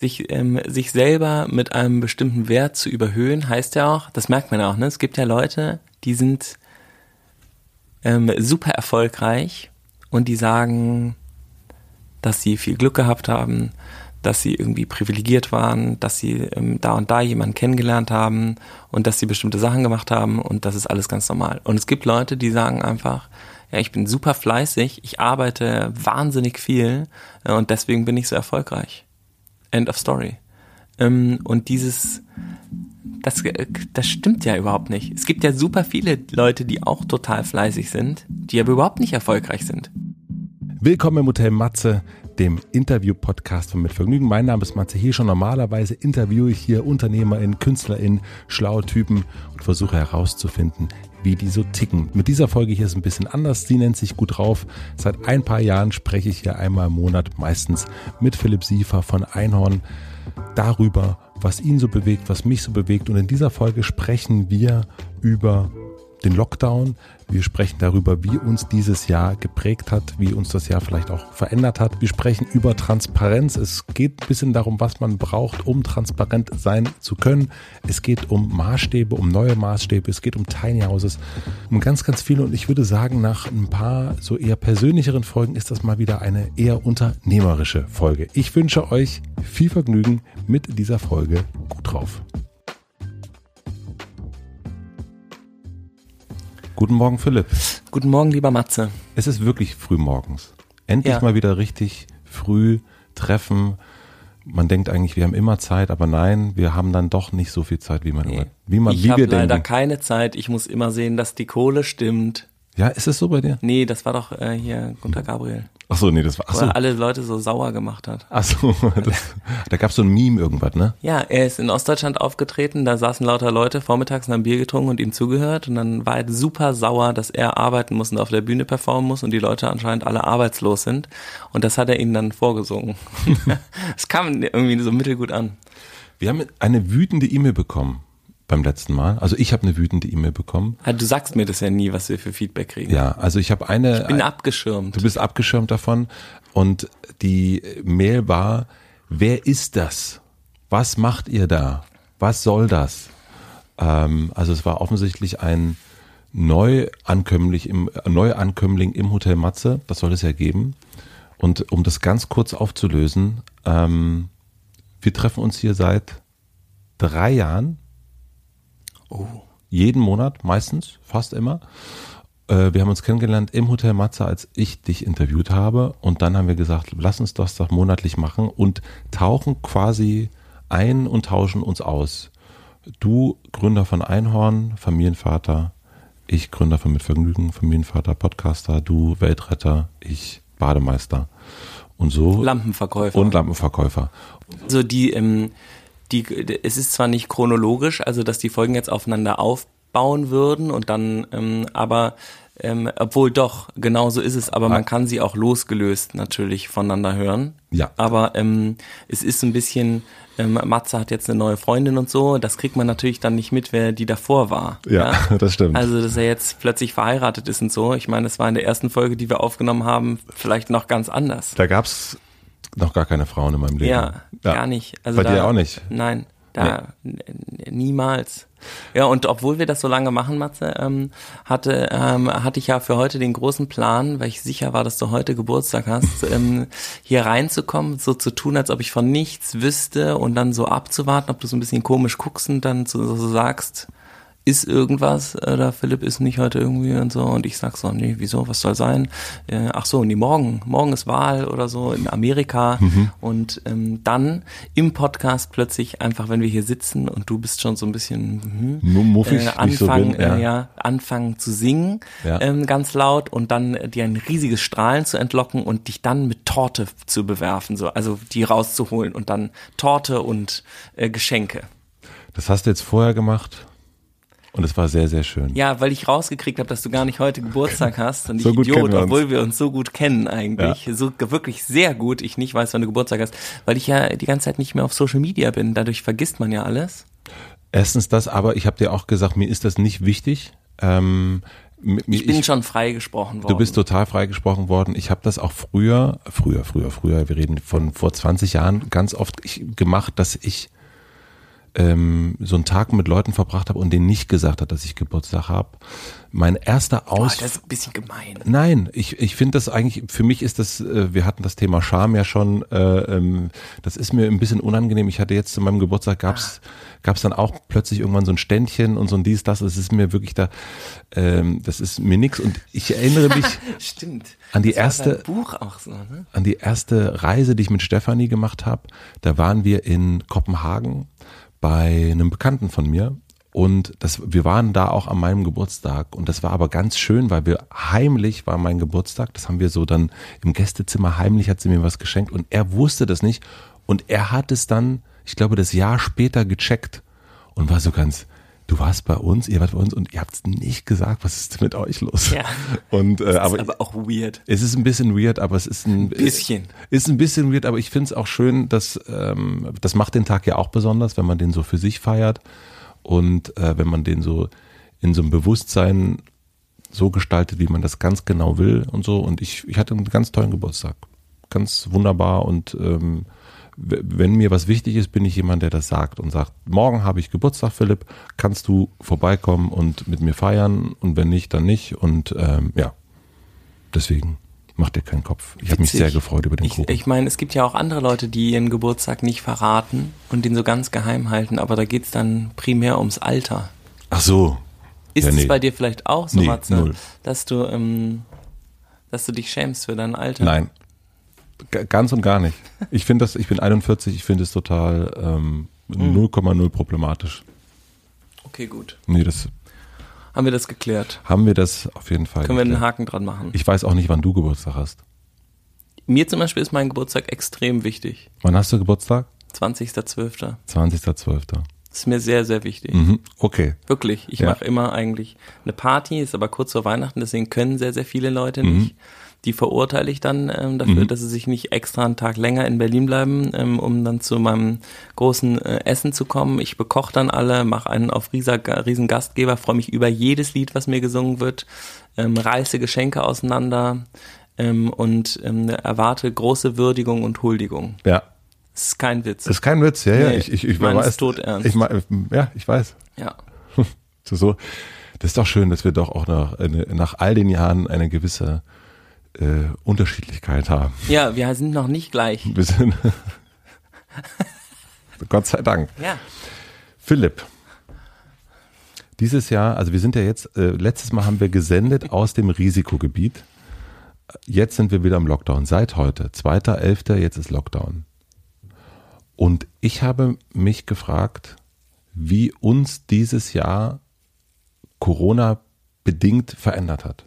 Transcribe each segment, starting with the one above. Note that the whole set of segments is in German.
sich, ähm, sich selber mit einem bestimmten Wert zu überhöhen, heißt ja auch, das merkt man auch, ne? Es gibt ja Leute, die sind ähm, super erfolgreich und die sagen, dass sie viel Glück gehabt haben, dass sie irgendwie privilegiert waren, dass sie ähm, da und da jemanden kennengelernt haben und dass sie bestimmte Sachen gemacht haben und das ist alles ganz normal. Und es gibt Leute, die sagen einfach, ja, ich bin super fleißig, ich arbeite wahnsinnig viel äh, und deswegen bin ich so erfolgreich. End of story. Ähm, und dieses, das, äh, das stimmt ja überhaupt nicht. Es gibt ja super viele Leute, die auch total fleißig sind, die aber überhaupt nicht erfolgreich sind. Willkommen im Hotel Matze, dem Interview-Podcast von Mit Vergnügen. Mein Name ist Matze hier schon. Normalerweise interviewe ich hier UnternehmerInnen, KünstlerInnen, schlaue Typen und versuche herauszufinden, wie die so ticken. Mit dieser Folge hier ist ein bisschen anders. Sie nennt sich gut drauf. Seit ein paar Jahren spreche ich hier einmal im Monat, meistens mit Philipp Siefer von Einhorn, darüber, was ihn so bewegt, was mich so bewegt. Und in dieser Folge sprechen wir über den Lockdown. Wir sprechen darüber, wie uns dieses Jahr geprägt hat, wie uns das Jahr vielleicht auch verändert hat. Wir sprechen über Transparenz. Es geht ein bisschen darum, was man braucht, um transparent sein zu können. Es geht um Maßstäbe, um neue Maßstäbe. Es geht um Tiny Houses, um ganz, ganz viele. Und ich würde sagen, nach ein paar so eher persönlicheren Folgen ist das mal wieder eine eher unternehmerische Folge. Ich wünsche euch viel Vergnügen mit dieser Folge. Gut drauf. Guten Morgen, Philipp. Guten Morgen, lieber Matze. Es ist wirklich früh morgens. Endlich Ja. mal wieder richtig früh treffen. Man denkt eigentlich, wir haben immer Zeit, aber nein, wir haben dann doch nicht so viel Zeit, wie man, immer, wie man, ich wie habe wir leider denken. keine Zeit. Ich muss immer sehen, dass die Kohle stimmt. Ja, ist es so bei dir? Nee, das war doch äh, hier Gunter Gabriel. Ach so, nee, das war, ach Wo so, er alle Leute so sauer gemacht hat. ach so, das, da gab's so ein Meme irgendwas, ne? Ja, er ist in Ostdeutschland aufgetreten, da saßen lauter Leute vormittags und haben Bier getrunken und ihm zugehört und dann war er super sauer, dass er arbeiten muss und auf der Bühne performen muss und die Leute anscheinend alle arbeitslos sind und das hat er ihnen dann vorgesungen. Es kam irgendwie so mittelgut an. Wir haben eine wütende E-Mail bekommen beim letzten Mal. Also ich habe eine wütende E-Mail bekommen. Ah, Du sagst mir das ja nie, was wir für Feedback kriegen. Ja, also ich habe eine. Bin abgeschirmt. Du bist abgeschirmt davon und die Mail war, wer ist das? Was macht ihr da? Was soll das? Ähm, also es war offensichtlich ein Neuankömmling im, Neuankömmling im Hotel Matze, das soll es ja geben. Und um das ganz kurz aufzulösen, ähm, wir treffen uns hier seit drei Jahren. Jeden Monat, meistens, fast immer. Äh, wir haben uns kennengelernt im Hotel Matze, als ich dich interviewt habe. Und dann haben wir gesagt, lass uns das doch monatlich machen und tauchen quasi ein und tauschen uns aus. Du, Gründer von Einhorn, Familienvater, ich Gründer von Mit Vergnügen, Familienvater, Podcaster, du Weltretter, ich Bademeister. Und so. Lampenverkäufer. Und Lampenverkäufer. Also die, ähm, die, es ist zwar nicht chronologisch, also dass die Folgen jetzt aufeinander aufbauen würden und dann, ähm, aber ähm, obwohl doch, genau so ist es, aber man kann sie auch losgelöst natürlich voneinander hören. Ja. Aber ähm, es ist ein bisschen, ähm, Matze hat jetzt eine neue Freundin und so, das kriegt man natürlich dann nicht mit, wer die davor war. Ja, das stimmt. Also, dass er jetzt plötzlich verheiratet ist und so. Ich meine, das war in der ersten Folge, die wir aufgenommen haben, vielleicht noch ganz anders. Da gab's noch gar keine Frauen in meinem Leben. Ja, gar nicht. Also Bei da, dir auch nicht. Nein, da n- n- niemals. Ja, und obwohl wir das so lange machen, Matze, ähm, hatte, ähm, hatte ich ja für heute den großen Plan, weil ich sicher war, dass du heute Geburtstag hast, ähm, hier reinzukommen, so zu tun, als ob ich von nichts wüsste und dann so abzuwarten, ob du so ein bisschen komisch guckst und dann so, so sagst, ist irgendwas oder Philipp ist nicht heute irgendwie und so und ich sag so, nee, wieso, was soll sein? Äh, ach so, nee, morgen, morgen ist Wahl oder so in Amerika und ähm, dann im Podcast plötzlich einfach, wenn wir hier sitzen und du bist schon so ein bisschen hm, muffig, äh, so anfangen, bin, ja. Äh, ja, anfangen zu singen, Ja. ähm, ganz laut und dann äh, dir ein riesiges Strahlen zu entlocken und dich dann mit Torte zu bewerfen, so also die rauszuholen und dann Torte und äh, Geschenke. Das hast du jetzt vorher gemacht und es war sehr, sehr schön. Ja, weil ich rausgekriegt habe, dass du gar nicht heute Geburtstag hast und So ich Idiot, wir obwohl wir uns so gut kennen eigentlich, so ge- wirklich sehr gut, ich nicht weiß, wann du Geburtstag hast, weil ich ja die ganze Zeit nicht mehr auf Social Media bin, dadurch vergisst man ja alles. Erstens das, aber ich habe dir auch gesagt, mir ist das nicht wichtig. Ähm, ich bin ich, schon freigesprochen worden. Du bist total freigesprochen worden. Ich habe das auch früher, früher, früher, früher, wir reden von vor 20 Jahren, ganz oft gemacht, dass ich ähm, so einen Tag mit Leuten verbracht habe und denen nicht gesagt hat, dass ich Geburtstag habe. Mein erster Aus. Oh, das ist ein bisschen gemein. Nein, ich, ich finde das eigentlich, für mich ist das, äh, wir hatten das Thema Scham ja schon, äh, ähm, das ist mir ein bisschen unangenehm. Ich hatte jetzt zu meinem Geburtstag gab's ah. gab's dann auch plötzlich irgendwann so ein Ständchen und so ein dies, das. Es ist mir wirklich da, ähm, das ist mir nix. Und ich erinnere mich Stimmt. an die erste Buch auch so, ne? an die erste Reise, die ich mit Stefanie gemacht habe. Da waren wir in Kopenhagen bei einem Bekannten von mir. Und das, wir waren da auch an meinem Geburtstag. Und das war aber ganz schön, weil wir heimlich war mein Geburtstag. Das haben wir so dann im Gästezimmer heimlich hat sie mir was geschenkt. Und er wusste das nicht. Und er hat es dann, ich glaube, das Jahr später gecheckt und war so ganz, du warst bei uns, ihr wart bei uns und ihr habt es nicht gesagt, was ist mit euch los? Ja. Und, äh, das aber, ist aber auch weird. Es ist ein bisschen weird, aber es ist ein, ein bisschen. Ist ein bisschen weird, aber ich finde es auch schön, dass ähm, das macht den Tag ja auch besonders, wenn man den so für sich feiert und äh, wenn man den so in so einem Bewusstsein so gestaltet, wie man das ganz genau will und so. Und ich, ich hatte einen ganz tollen Geburtstag. Ganz wunderbar und ähm, wenn mir was wichtig ist, bin ich jemand, der das sagt und sagt, morgen habe ich Geburtstag, Philipp, kannst du vorbeikommen und mit mir feiern und wenn nicht, dann nicht. Und ähm, ja, deswegen mach dir keinen Kopf. Ich habe mich sehr gefreut über den ich, Kuchen. Ich meine, es gibt ja auch andere Leute, die ihren Geburtstag nicht verraten und den so ganz geheim halten, aber da geht es dann primär ums Alter. Ach so. Ist ja, es nee. bei dir vielleicht auch so, nee, Matze, dass du, ähm, dass du dich schämst für dein Alter? Nein, Ganz und gar nicht. Ich finde das, ich bin 41, ich finde es total ähm, 0,0 hm. problematisch. Okay, gut. Nee, das. Haben wir das geklärt? Haben wir das auf jeden Fall. Können geklärt. wir einen Haken dran machen? Ich weiß auch nicht, wann du Geburtstag hast. Mir zum Beispiel ist mein Geburtstag extrem wichtig. Wann hast du Geburtstag? 20.12. 20.12. Das ist mir sehr, sehr wichtig. Mhm, okay. Wirklich. Ich ja. mache immer eigentlich eine Party, ist aber kurz vor Weihnachten, deswegen können sehr, sehr viele Leute Mhm. Die verurteile ich dann ähm, dafür, Mhm. dass sie sich nicht extra einen Tag länger in Berlin bleiben, ähm, um dann zu meinem großen äh, Essen zu kommen. Ich bekoche dann alle, mache einen auf Rieser, riesen Gastgeber, freue mich über jedes Lied, was mir gesungen wird, ähm, reiße Geschenke auseinander ähm, und ähm, erwarte große Würdigung und Huldigung. Ja. Das ist kein Witz. Das ist kein Witz, ja, ja. Nee, ich, ich, ich, ich meine, weiß. tot ernst. Ich mein, ja, ich weiß. Ja. so, das ist doch schön, dass wir doch auch nach, eine, nach all den Jahren eine gewisse äh, Unterschiedlichkeit haben. Ja, wir sind noch nicht gleich. Wir sind Gott sei Dank. Ja. Philipp, dieses Jahr, also wir sind ja jetzt, äh, letztes Mal haben wir gesendet aus dem Risikogebiet. Jetzt sind wir wieder im Lockdown, seit heute, 2.11., jetzt ist Lockdown. Und ich habe mich gefragt, wie uns dieses Jahr Corona bedingt verändert hat.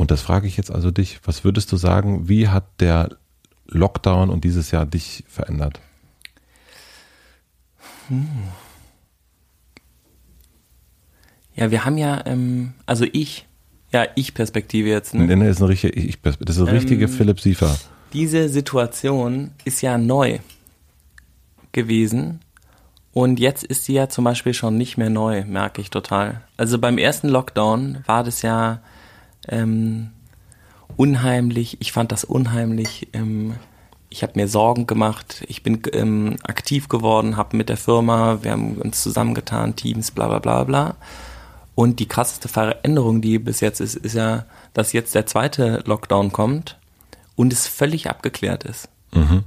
Und das frage ich jetzt also dich, was würdest du sagen, wie hat der Lockdown und dieses Jahr dich verändert? Hm. Ja, wir haben ja, ähm, also ich, ja, ich Perspektive jetzt. Ne? Nee, nee, ist eine richtige, ich, das ist eine richtige Ähm, Philipp Siefer. Diese Situation ist ja neu gewesen. Und jetzt ist sie ja zum Beispiel schon nicht mehr neu, merke ich total. Also beim ersten Lockdown war das ja ähm, unheimlich. Ich fand das unheimlich. Ähm, ich habe mir Sorgen gemacht. Ich bin ähm, aktiv geworden, habe mit der Firma, wir haben uns zusammengetan, Teams, bla bla bla bla. Und die krasseste Veränderung, die bis jetzt ist, ist ja, dass jetzt der zweite Lockdown kommt und es völlig abgeklärt ist. Mhm.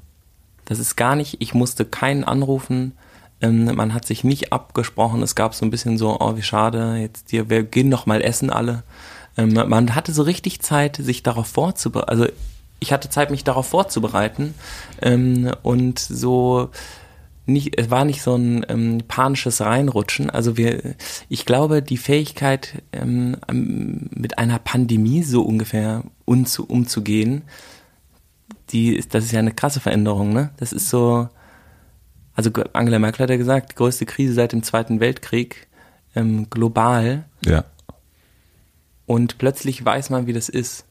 Das ist gar nicht, ich musste keinen anrufen, ähm, man hat sich nicht abgesprochen, es gab so ein bisschen so, oh wie schade, jetzt hier, wir gehen noch mal essen alle. Ähm, man hatte so richtig Zeit, sich darauf vorzubereiten, also ich hatte Zeit, mich darauf vorzubereiten ähm, und so nicht, es war nicht so ein ähm, panisches Reinrutschen. Also wir, ich glaube, die Fähigkeit, ähm, mit einer Pandemie so ungefähr umzu, umzugehen, die ist, das ist ja eine krasse Veränderung, ne? Das ist so, also Angela Merkel hat ja gesagt, die größte Krise seit dem Zweiten Weltkrieg, ähm, global. Ja. Und plötzlich weiß man, wie das ist.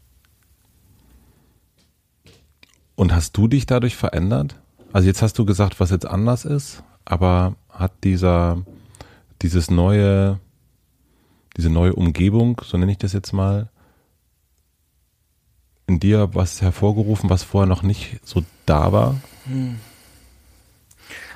Und hast du dich dadurch verändert? Also jetzt hast du gesagt, was jetzt anders ist, aber hat dieser, dieses neue, diese neue Umgebung, so nenne ich das jetzt mal, in dir was hervorgerufen, was vorher noch nicht so da war? Hm.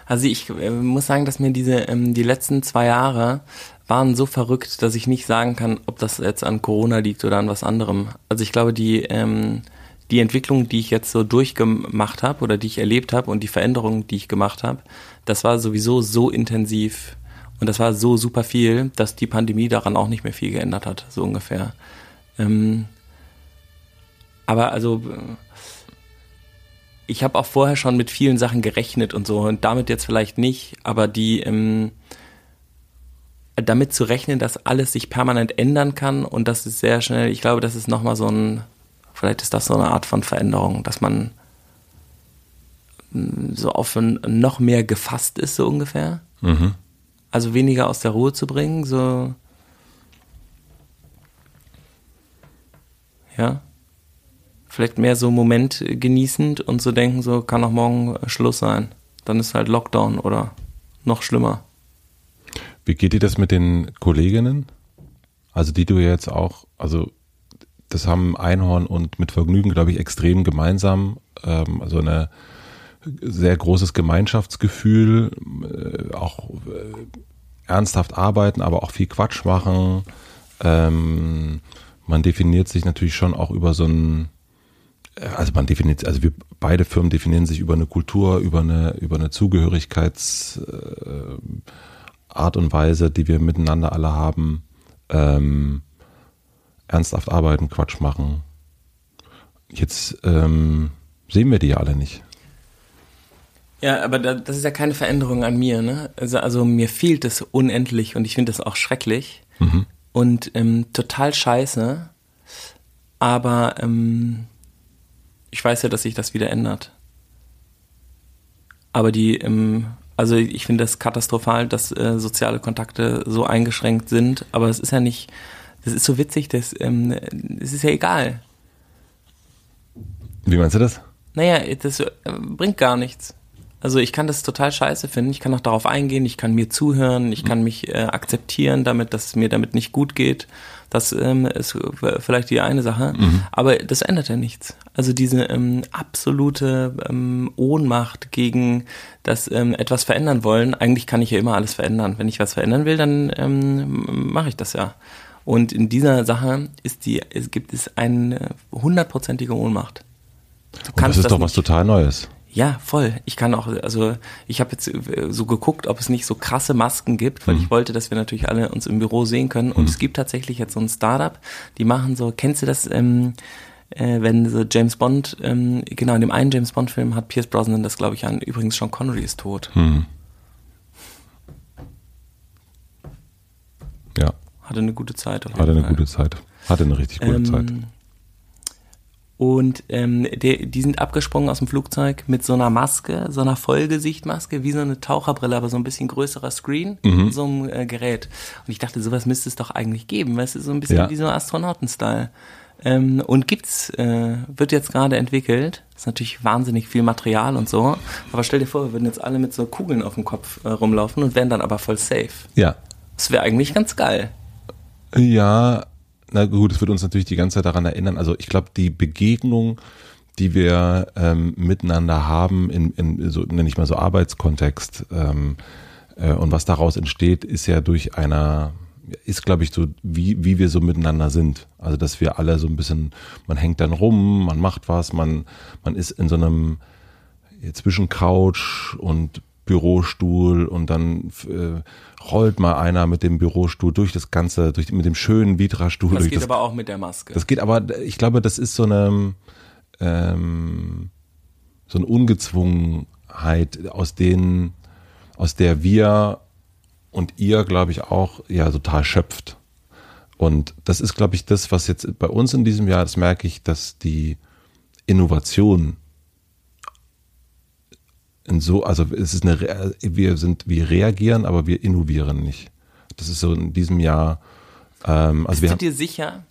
Also ich äh, muss sagen, dass mir diese ähm, die letzten zwei Jahre waren so verrückt, dass ich nicht sagen kann, ob das jetzt an Corona liegt oder an was anderem. Also ich glaube, die ähm, die Entwicklung, die ich jetzt so durchgemacht habe oder die ich erlebt habe und die Veränderungen, die ich gemacht habe, das war sowieso so intensiv und das war so super viel, dass die Pandemie daran auch nicht mehr viel geändert hat, so ungefähr. Ähm, aber also ich habe auch vorher schon mit vielen Sachen gerechnet und so und damit jetzt vielleicht nicht, aber die ähm, damit zu rechnen, dass alles sich permanent ändern kann und das ist sehr schnell, ich glaube, das ist nochmal so ein, vielleicht ist das so eine Art von Veränderung, dass man mm, so auf ein, noch mehr gefasst ist, so ungefähr. Mhm. Also weniger aus der Ruhe zu bringen, so. Ja vielleicht mehr so Moment genießend und so denken, so kann auch morgen Schluss sein. Dann ist halt Lockdown oder noch schlimmer. Wie geht dir das mit den Kolleginnen? Also die du jetzt auch, also das haben Einhorn und mit Vergnügen, glaube ich, extrem gemeinsam. Ähm, also eine sehr großes Gemeinschaftsgefühl, äh, auch äh, ernsthaft arbeiten, aber auch viel Quatsch machen. Ähm, man definiert sich natürlich schon auch über so ein also man definiert, also wir beide Firmen definieren sich über eine Kultur, über eine, über eine Zugehörigkeitsart äh, und Weise, die wir miteinander alle haben. Ähm, ernsthaft arbeiten, Quatsch machen. Jetzt ähm, sehen wir die ja alle nicht. Ja, aber da, das ist ja keine Veränderung an mir, ne? Also, also mir fehlt es unendlich und ich finde das auch schrecklich mhm. und ähm, total scheiße. Aber ähm, ich weiß ja, dass sich das wieder ändert. Aber die, ähm, also ich finde das katastrophal, dass äh, soziale Kontakte so eingeschränkt sind. Aber es ist ja nicht, das ist so witzig, das, ähm, es ist ja egal. Wie meinst du das? Naja, das äh, bringt gar nichts. Also ich kann das total scheiße finden. Ich kann auch darauf eingehen, ich kann mir zuhören, ich kann mich äh, akzeptieren damit, dass es mir damit nicht gut geht. Das ähm, ist vielleicht die eine Sache, mhm. aber das ändert ja nichts. Also diese ähm, absolute ähm, Ohnmacht gegen das ähm, etwas verändern wollen. Eigentlich kann ich ja immer alles verändern. Wenn ich was verändern will, dann ähm, mache ich das ja. Und in dieser Sache ist die, es gibt es eine hundertprozentige Ohnmacht. Kannst das ist das doch was total Neues. Ja, voll. Ich kann auch, also ich habe jetzt äh, so geguckt, ob es nicht so krasse Masken gibt, weil mhm. ich wollte, dass wir natürlich alle uns im Büro sehen können. Und mhm. es gibt tatsächlich jetzt so ein Startup, die machen so, kennst du das, ähm, äh, wenn so James Bond, ähm, genau, in dem einen James Bond-Film hat Pierce Brosnan das, glaube ich, an. Übrigens, Sean Connery ist tot. Mhm. Ja. Hatte eine gute Zeit. Hatte eine gute Zeit. Hatte eine richtig gute ähm, Zeit. Und ähm, die, die sind abgesprungen aus dem Flugzeug mit so einer Maske, so einer Vollgesichtmaske, wie so eine Taucherbrille, aber so ein bisschen größerer Screen, mhm. so einem äh, Gerät. Und ich dachte, sowas müsste es doch eigentlich geben, weißt du, so ein bisschen ja. wie so Astronauten-Style. Ähm, und gibt's, äh, wird jetzt gerade entwickelt. Ist natürlich wahnsinnig viel Material und so. Aber stell dir vor, wir würden jetzt alle mit so Kugeln auf dem Kopf äh, rumlaufen und wären dann aber voll safe. Ja. Das wäre eigentlich ganz geil. Ja, na gut, es wird uns natürlich die ganze Zeit daran erinnern. Also ich glaube, die Begegnung, die wir ähm, miteinander haben, in, in so nenne ich mal so Arbeitskontext ähm, äh, und was daraus entsteht, ist ja durch einer ist, glaube ich, so, wie, wie wir so miteinander sind. Also, dass wir alle so ein bisschen, man hängt dann rum, man macht was, man, man ist in so einem zwischen Couch und Bürostuhl und dann äh, rollt mal einer mit dem Bürostuhl durch das ganze, durch mit dem schönen Vitra-Stuhl. Das geht das, aber auch mit der Maske. Das geht aber, ich glaube, das ist so eine ähm, so eine Ungezwungenheit, aus denen, aus der wir und ihr, glaube ich, auch ja total schöpft. Und das ist, glaube ich, das, was jetzt bei uns in diesem Jahr, das merke ich, dass die Innovation in so, also es ist eine, wir sind, wir reagieren, aber wir innovieren nicht. Das ist so in diesem Jahr. Ähm, also Bist wir du dir sicher?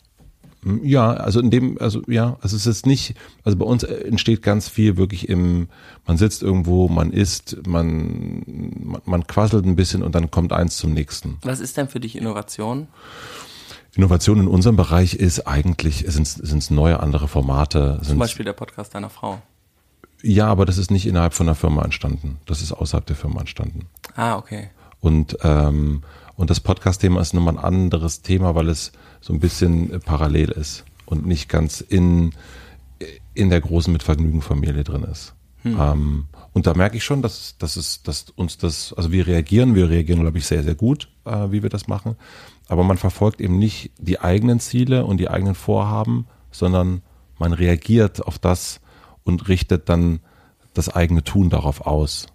Ja, also in dem, also ja, also es ist nicht, also bei uns entsteht ganz viel wirklich im, man sitzt irgendwo, man isst, man, man, man quasselt ein bisschen und dann kommt eins zum nächsten. Was ist denn für dich Innovation? Innovation in unserem Bereich ist eigentlich, sind es neue, andere Formate. Zum Beispiel der Podcast deiner Frau. Ja, aber das ist nicht innerhalb von der Firma entstanden. Das ist außerhalb der Firma entstanden. Ah, okay. Und, ähm, und das Podcast-Thema ist nochmal ein anderes Thema, weil es so ein bisschen parallel ist und nicht ganz in, in der großen Mitvergnügen-Familie drin ist. Hm. Ähm, und da merke ich schon, dass, dass, es, dass uns das, also wir reagieren, wir reagieren, glaube ich, sehr, sehr gut, äh, wie wir das machen. Aber man verfolgt eben nicht die eigenen Ziele und die eigenen Vorhaben, sondern man reagiert auf das und richtet dann das eigene Tun darauf aus.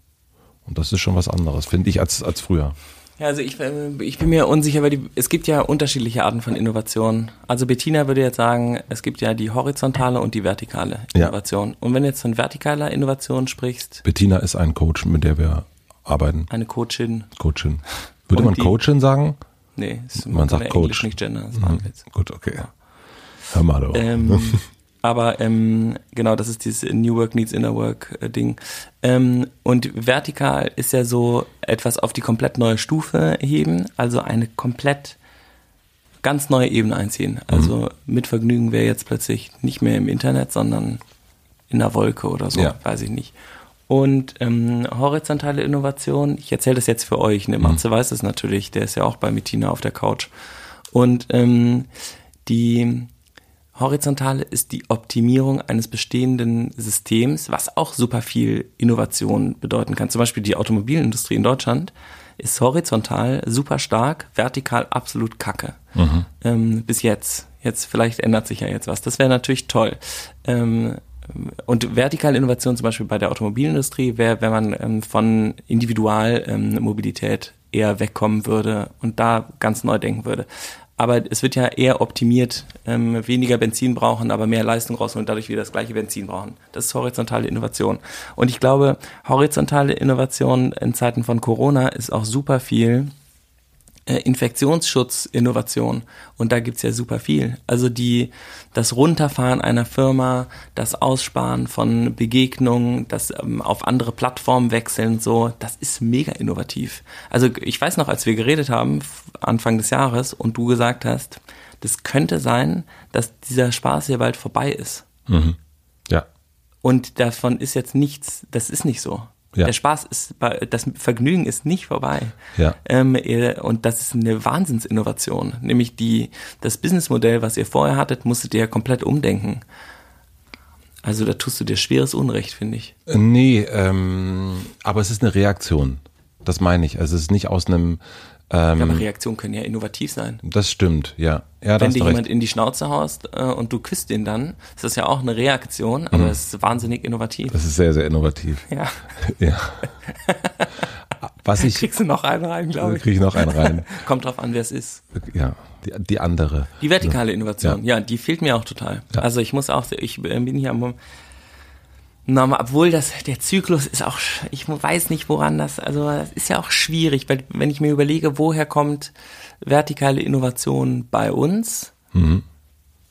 Und das ist schon was anderes, finde ich, als, als früher. Ja, also ich, äh, ich bin mir unsicher, weil die, es gibt ja unterschiedliche Arten von Innovation. Also Bettina würde jetzt sagen, es gibt ja die horizontale und die vertikale Innovation. Ja. Und wenn du jetzt von vertikaler Innovation sprichst. Bettina ist ein Coach, mit der wir arbeiten. Eine Coachin. Coachin. Würde und man Coachin sagen? Nee, man, sagt Coach. nicht Gender, das war mhm. Gut, okay. Ja. Hör mal doch. Ähm, aber ähm, genau, das ist dieses New Work Needs Inner Work äh, Ding. Ähm, und vertikal ist ja so etwas auf die komplett neue Stufe heben, also eine komplett ganz neue Ebene einziehen. Also mhm. mit Vergnügen wäre jetzt plötzlich nicht mehr im Internet, sondern in der Wolke oder so, ja. weiß ich nicht. Und ähm, horizontale Innovation, ich erzähle das jetzt für euch, ne? Matze mhm. weiß es natürlich, der ist ja auch bei Mitina auf der Couch. Und ähm, die Horizontale ist die Optimierung eines bestehenden Systems, was auch super viel Innovation bedeuten kann. Zum Beispiel die Automobilindustrie in Deutschland ist horizontal super stark, vertikal absolut kacke. Mhm. Ähm, bis jetzt. Jetzt, vielleicht ändert sich ja jetzt was. Das wäre natürlich toll. Ähm, und vertikale Innovation zum Beispiel bei der Automobilindustrie wäre, wenn man ähm, von Individualmobilität ähm, eher wegkommen würde und da ganz neu denken würde aber es wird ja eher optimiert, ähm, weniger Benzin brauchen, aber mehr Leistung rausholen und dadurch wieder das gleiche Benzin brauchen. Das ist horizontale Innovation. Und ich glaube, horizontale Innovation in Zeiten von Corona ist auch super viel Infektionsschutzinnovation. Und da gibt's ja super viel. Also die, das Runterfahren einer Firma, das Aussparen von Begegnungen, das ähm, auf andere Plattformen wechseln, so, das ist mega innovativ. Also ich weiß noch, als wir geredet haben, Anfang des Jahres, und du gesagt hast, das könnte sein, dass dieser Spaß hier bald vorbei ist. Mhm. Ja. Und davon ist jetzt nichts, das ist nicht so. Ja. Der Spaß ist, das Vergnügen ist nicht vorbei. Ja. Ähm, und das ist eine Wahnsinnsinnovation. Nämlich die, das Businessmodell, was ihr vorher hattet, musstet ihr ja komplett umdenken. Also da tust du dir schweres Unrecht, finde ich. Äh, nee, ähm, aber es ist eine Reaktion. Das meine ich. Also es ist nicht aus einem ähm, aber Reaktionen können ja innovativ sein. Das stimmt, ja. ja Wenn dir jemand in die Schnauze haust äh, und du küsst ihn dann, ist das ja auch eine Reaktion, aber mhm. es ist wahnsinnig innovativ. Das ist sehr, sehr innovativ. Ja. ja. Was ich, Kriegst du noch einen rein, glaube ich. Krieg ich noch einen rein. Kommt drauf an, wer es ist. Ja, die, die andere. Die vertikale Innovation, ja. ja, die fehlt mir auch total. Ja. Also ich muss auch, ich äh, bin hier am na, obwohl das, der Zyklus ist auch, ich weiß nicht, woran das, also das ist ja auch schwierig, weil wenn ich mir überlege, woher kommt vertikale Innovation bei uns, mhm.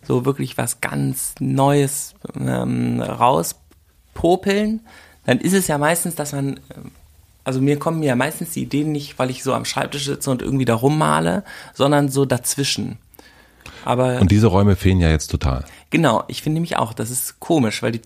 so wirklich was ganz Neues ähm, rauspopeln, dann ist es ja meistens, dass man, also mir kommen ja meistens die Ideen nicht, weil ich so am Schreibtisch sitze und irgendwie da rummale, sondern so dazwischen. Aber und diese Räume fehlen ja jetzt total. Genau, ich finde nämlich auch, das ist komisch, weil die,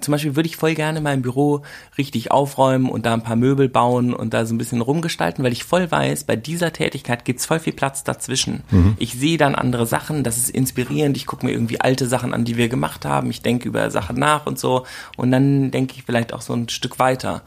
zum Beispiel würde ich voll gerne mein Büro richtig aufräumen und da ein paar Möbel bauen und da so ein bisschen rumgestalten, weil ich voll weiß, bei dieser Tätigkeit gibt's voll viel Platz dazwischen. Mhm. Ich sehe dann andere Sachen, das ist inspirierend, ich gucke mir irgendwie alte Sachen an, die wir gemacht haben, ich denke über Sachen nach und so und dann denke ich vielleicht auch so ein Stück weiter.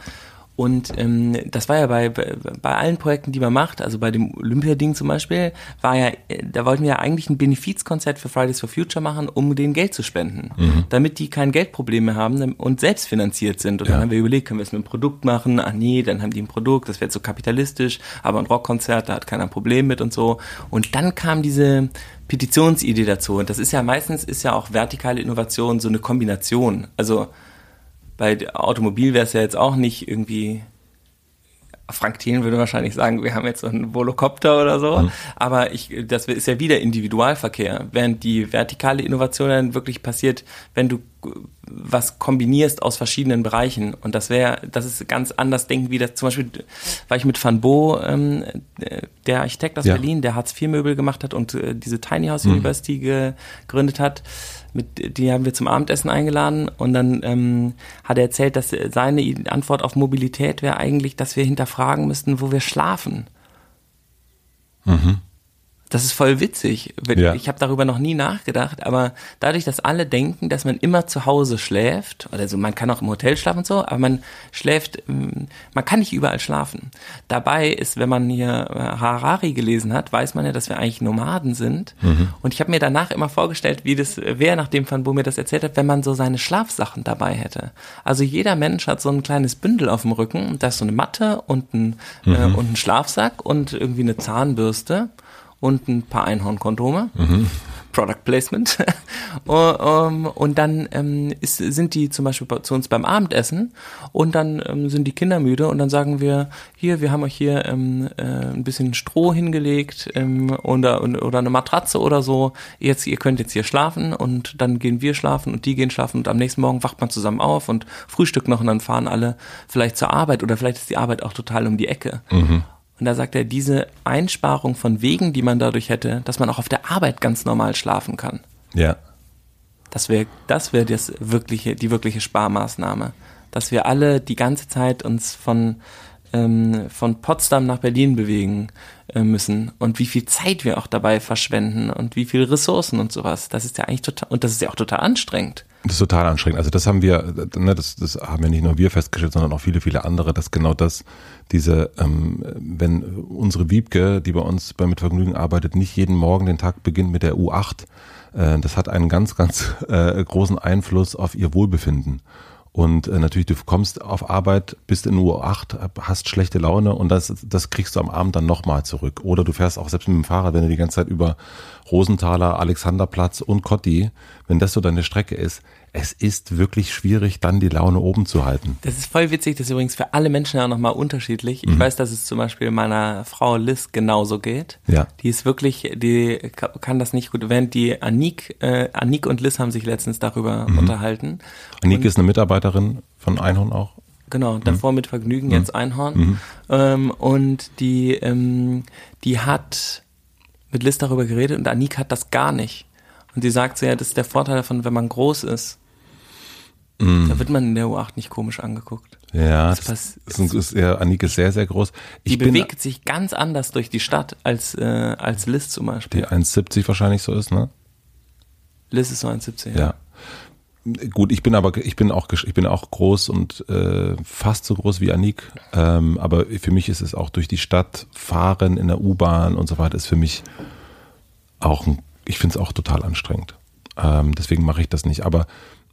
Und ähm, das war ja bei, bei allen Projekten, die man macht, also bei dem Olympia-Ding zum Beispiel, war ja, da wollten wir ja eigentlich ein Benefizkonzert für Fridays for Future machen, um denen Geld zu spenden, mhm. damit die kein Geldproblem mehr haben und selbst finanziert sind. Und ja. dann haben wir überlegt, können wir es mit einem Produkt machen? Ach nee, dann haben die ein Produkt, das wäre zu so kapitalistisch, aber ein Rockkonzert, da hat keiner ein Problem mit und so. Und dann kam diese Petitionsidee dazu. Und das ist ja meistens ist ja auch vertikale Innovation so eine Kombination. Also bei Automobil wäre es ja jetzt auch nicht irgendwie Frank Thelen würde wahrscheinlich sagen, wir haben jetzt so einen Volocopter oder so, mhm. aber ich, das ist ja wieder Individualverkehr, während die vertikale Innovation dann wirklich passiert, wenn du was kombinierst aus verschiedenen Bereichen. Und das wäre, das ist ganz anders denken, wie das zum Beispiel, weil ich mit Van Bo, ähm, der Architekt aus Ja. Berlin, der Hartz-IV-Möbel gemacht hat und äh, diese Tiny House Mhm. University gegründet hat, mit, die haben wir zum Abendessen eingeladen und dann ähm, hat er erzählt, dass seine Antwort auf Mobilität wäre eigentlich, dass wir hinterfragen müssten, wo wir schlafen. Das ist voll witzig. Ja. Ich habe darüber noch nie nachgedacht, aber dadurch, dass alle denken, dass man immer zu Hause schläft, oder so, man kann auch im Hotel schlafen und so, aber man schläft, man kann nicht überall schlafen. Dabei ist, wenn man hier äh, Harari gelesen hat, weiß man ja, dass wir eigentlich Nomaden sind. Und ich habe mir danach immer vorgestellt, wie das wäre, nachdem Van Bo mir das erzählt hat, wenn man so seine Schlafsachen dabei hätte. Also jeder Mensch hat so ein kleines Bündel auf dem Rücken, da ist so eine Matte und ein, äh, und ein Schlafsack und irgendwie eine Zahnbürste und ein paar Einhornkondome. Product Placement. und, ähm, und dann ähm, ist, sind die zum Beispiel bei, zu uns beim Abendessen und dann ähm, sind die Kinder müde und dann sagen wir, hier, wir haben euch hier ähm, äh, ein bisschen Stroh hingelegt ähm, oder, oder eine Matratze oder so. Jetzt, ihr könnt jetzt hier schlafen und dann gehen wir schlafen und die gehen schlafen und am nächsten Morgen wacht man zusammen auf und frühstückt noch und dann fahren alle vielleicht zur Arbeit oder vielleicht ist die Arbeit auch total um die Ecke. Und da sagt er, diese Einsparung von Wegen, die man dadurch hätte, dass man auch auf der Arbeit ganz normal schlafen kann. Ja. Das wäre das wäre das wirkliche, die wirkliche Sparmaßnahme. Dass wir alle die ganze Zeit uns von, ähm, von Potsdam nach Berlin bewegen äh, müssen und wie viel Zeit wir auch dabei verschwenden und wie viel Ressourcen und sowas. Das ist ja eigentlich total, und das ist ja auch total anstrengend. Das ist total anstrengend. Also das haben wir, ne, das, das haben ja nicht nur wir festgestellt, sondern auch viele, viele andere, dass genau das, diese, ähm, wenn unsere Wiebke, die bei uns bei Mit Vergnügen arbeitet, nicht jeden Morgen den Tag beginnt mit der U8, äh, das hat einen ganz, ganz äh, großen Einfluss auf ihr Wohlbefinden. Und äh, natürlich, du kommst auf Arbeit, bist in U8, hast schlechte Laune und das, das kriegst du am Abend dann nochmal zurück. Oder du fährst auch selbst mit dem Fahrrad, wenn du die ganze Zeit über Rosenthaler, Alexanderplatz und Kotti, wenn das so deine Strecke ist, es ist wirklich schwierig, dann die Laune oben zu halten. Das ist voll witzig, das ist übrigens für alle Menschen ja nochmal unterschiedlich. Ich weiß, dass es zum Beispiel meiner Frau Liz genauso geht. Ja. Die ist wirklich, die ka- kann das nicht gut. Während die Anik, äh, Anik und Liz haben sich letztens darüber unterhalten. Anike ist eine Mitarbeiterin von Einhorn auch. Genau, davor mit Vergnügen, jetzt Einhorn. Ähm, und die, ähm, die hat mit Liz darüber geredet und Anik hat das gar nicht. Und sie sagt so, ja, das ist der Vorteil davon, wenn man groß ist. Da wird man in der U8 nicht komisch angeguckt. Ja, Das das, ist, ist, ja, ist sehr, sehr groß. Die Ich bin bewegt sich ganz anders durch die Stadt als, äh, als Liz zum Beispiel. die 1,70 wahrscheinlich so ist, ne? Liz ist so 1,70. Ja. Gut, ich bin aber, ich bin auch, ich bin auch groß und äh, fast so groß wie Anik. Ähm, aber für mich ist es auch durch die Stadt fahren in der U-Bahn und so weiter ist für mich auch, ein, ich finde es auch total anstrengend. Ähm, deswegen mache ich das nicht. Aber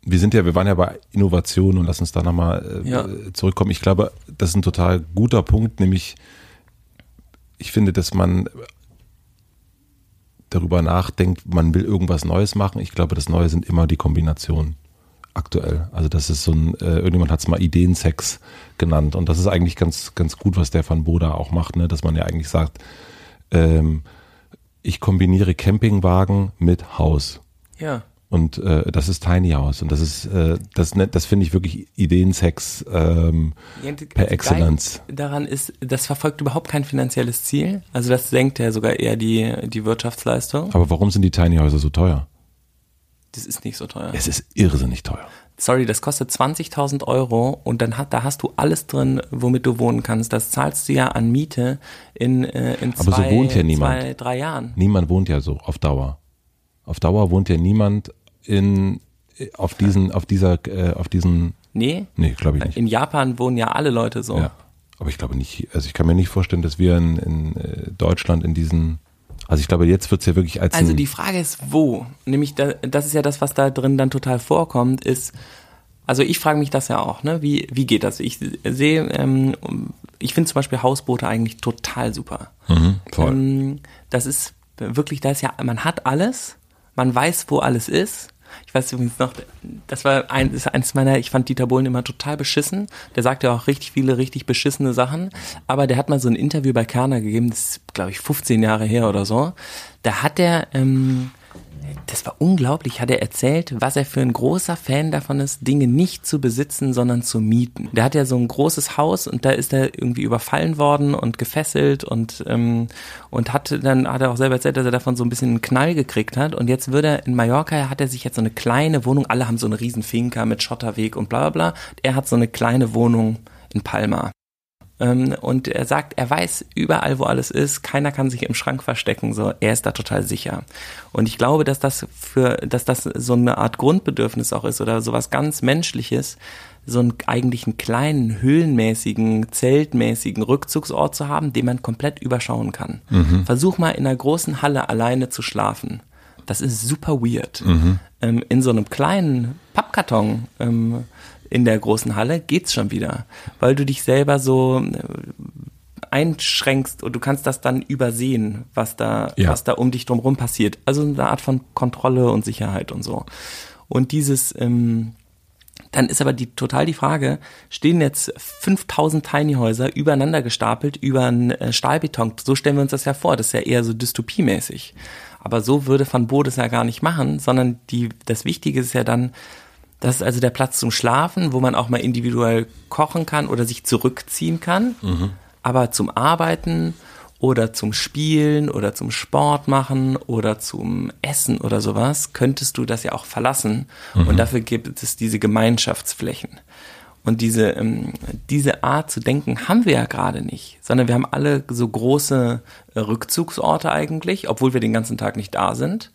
wir sind ja, wir waren ja bei Innovation und lass uns da nochmal äh, Ja. zurückkommen. Ich glaube, das ist ein total guter Punkt, nämlich ich finde, dass man darüber nachdenkt, man will irgendwas Neues machen. Ich glaube, das Neue sind immer die Kombinationen aktuell. Also das ist so ein, äh, irgendjemand hat es mal Ideensex genannt und das ist eigentlich ganz, ganz gut, was der von Boda auch macht, ne? dass man ja eigentlich sagt, ähm, ich kombiniere Campingwagen mit Haus. Ja. Und äh, das ist Tiny House. Und das ist, äh, das, das finde ich wirklich Ideensex ähm, Ja, per. Geile Daran ist, das verfolgt überhaupt kein finanzielles Ziel. Also das senkt ja sogar eher die, die Wirtschaftsleistung. Aber warum sind die Tiny Häuser so teuer? Das ist nicht so teuer. Es ist irrsinnig teuer. Sorry, das kostet 20.000 Euro und dann hat, da hast du alles drin, womit du wohnen kannst. Das zahlst du ja an Miete in, äh, in Aber so zwei, wohnt ja niemand. zwei, drei Jahren. Niemand wohnt ja so auf Dauer. Auf Dauer wohnt ja niemand in auf diesen auf dieser äh, auf diesen Nee, nee, glaube ich nicht. in Japan wohnen ja alle Leute so. Ja. Aber ich glaube nicht, also ich kann mir nicht vorstellen, dass wir in, in äh, Deutschland in diesen also ich glaube, jetzt wird's ja wirklich als Also die Frage ist, wo? Nämlich, da, das ist ja das, was da drin dann total vorkommt, ist, also ich frage mich das ja auch, ne? Wie, wie geht das? Ich sehe, ähm, ich finde zum Beispiel Hausboote eigentlich total super. mhm, voll. Ähm, das ist wirklich, da ist ja, man hat alles, man weiß, wo alles ist. Ich weiß übrigens noch, das war ein, ist eines meiner, ich fand Dieter Bohlen immer total beschissen. Der sagt ja auch richtig viele richtig beschissene Sachen. Aber der hat mal so ein Interview bei Kerner gegeben, das ist, glaube ich, 15 Jahre her oder so. Da hat er, ähm, das war unglaublich, hat er erzählt, was er für ein großer Fan davon ist, Dinge nicht zu besitzen, sondern zu mieten. Der hat ja so ein großes Haus und da ist er irgendwie überfallen worden und gefesselt und ähm, und hat dann hat er auch selber erzählt, dass er davon so ein bisschen einen Knall gekriegt hat und jetzt würde er in Mallorca hat er sich jetzt so eine kleine Wohnung, alle haben so eine riesen Finca mit Schotterweg und bla bla bla. Er hat so eine kleine Wohnung in Palma. Ähm, und er sagt, er weiß überall, wo alles ist. Keiner kann sich im Schrank verstecken. So, er ist da total sicher. Und ich glaube, dass das für, dass das so eine Art Grundbedürfnis auch ist oder sowas ganz Menschliches, so einen eigentlich einen kleinen, höhlenmäßigen, zeltmäßigen Rückzugsort zu haben, den man komplett überschauen kann. Mhm. Versuch mal in einer großen Halle alleine zu schlafen. Das ist super weird. Mhm. Ähm, in so einem kleinen Pappkarton ähm, in der großen Halle geht's schon wieder, weil du dich selber so äh, einschränkst und du kannst das dann übersehen, was da, ja. was da um dich drumherum passiert. Also eine Art von Kontrolle und Sicherheit und so. Und dieses, ähm, dann ist aber die total die Frage, stehen jetzt 5000 Tiny Häuser übereinander gestapelt über einen äh, Stahlbeton? So stellen wir uns das ja vor, das ist ja eher so dystopiemäßig. Aber so würde Van Bo das ja gar nicht machen, sondern die, das Wichtige ist ja dann, das ist also der Platz zum Schlafen, wo man auch mal individuell kochen kann oder sich zurückziehen kann. Mhm. Aber zum Arbeiten oder zum Spielen oder zum Sport machen oder zum Essen oder sowas könntest du das ja auch verlassen. Mhm. Und dafür gibt es diese Gemeinschaftsflächen. Und diese, ähm, diese Art zu denken haben wir ja gerade nicht, sondern wir haben alle so große Rückzugsorte eigentlich, obwohl wir den ganzen Tag nicht da sind.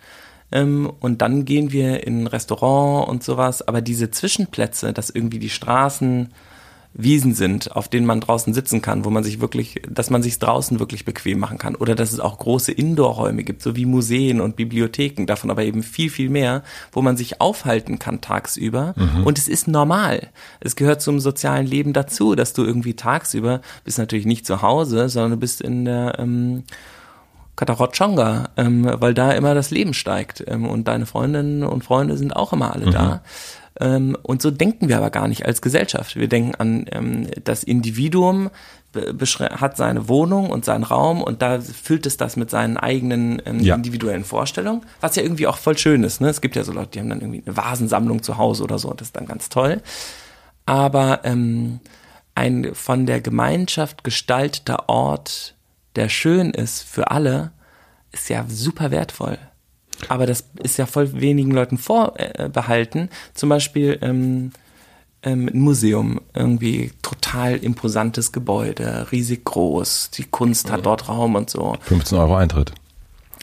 Ähm, und dann gehen wir in ein Restaurant und sowas. Aber diese Zwischenplätze, dass irgendwie die Straßen Wiesen sind, auf denen man draußen sitzen kann, wo man sich wirklich, dass man sich draußen wirklich bequem machen kann. Oder dass es auch große Indoor-Räume gibt, so wie Museen und Bibliotheken, davon aber eben viel, viel mehr, wo man sich aufhalten kann tagsüber. Mhm. Und es ist normal. Es gehört zum sozialen Leben dazu, dass du irgendwie tagsüber bist natürlich nicht zu Hause, sondern du bist in der ähm, Katarotschonga, ähm, weil da immer das Leben steigt ähm, und deine Freundinnen und Freunde sind auch immer alle mhm. da. Ähm, und so denken wir aber gar nicht als Gesellschaft. Wir denken an ähm, das Individuum hat seine Wohnung und seinen Raum und da füllt es das mit seinen eigenen ähm, ja. individuellen Vorstellungen, was ja irgendwie auch voll schön ist. Ne? Es gibt ja so Leute, die haben dann irgendwie eine Vasensammlung zu Hause oder so, das ist dann ganz toll. Aber ähm, ein von der Gemeinschaft gestalteter Ort der schön ist für alle, ist ja super wertvoll. Aber das ist ja voll wenigen Leuten vorbehalten. Zum Beispiel ähm, ähm, ein Museum, irgendwie total imposantes Gebäude, riesig groß, die Kunst hat dort Raum und so. 15 Euro Eintritt.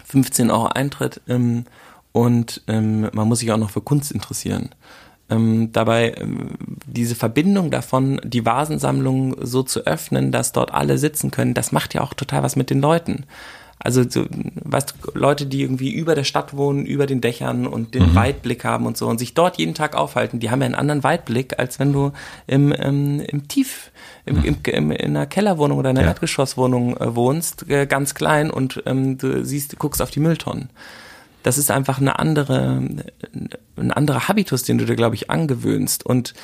15 Euro Eintritt ähm, und ähm, man muss sich auch noch für Kunst interessieren. Ähm, dabei ähm, diese Verbindung davon, die Vasensammlung so zu öffnen, dass dort alle sitzen können, das macht ja auch total was mit den Leuten. Also so, weißt du, Leute, die irgendwie über der Stadt wohnen, über den Dächern und den mhm. Weitblick haben und so und sich dort jeden Tag aufhalten, die haben ja einen anderen Weitblick, als wenn du im, im, im Tief, im, im, im, in einer Kellerwohnung oder einer ja. Erdgeschosswohnung äh, wohnst, äh, ganz klein und ähm, du siehst, du guckst auf die Mülltonnen das ist einfach eine andere, ein anderer Habitus, den du dir, glaube ich, angewöhnst. Und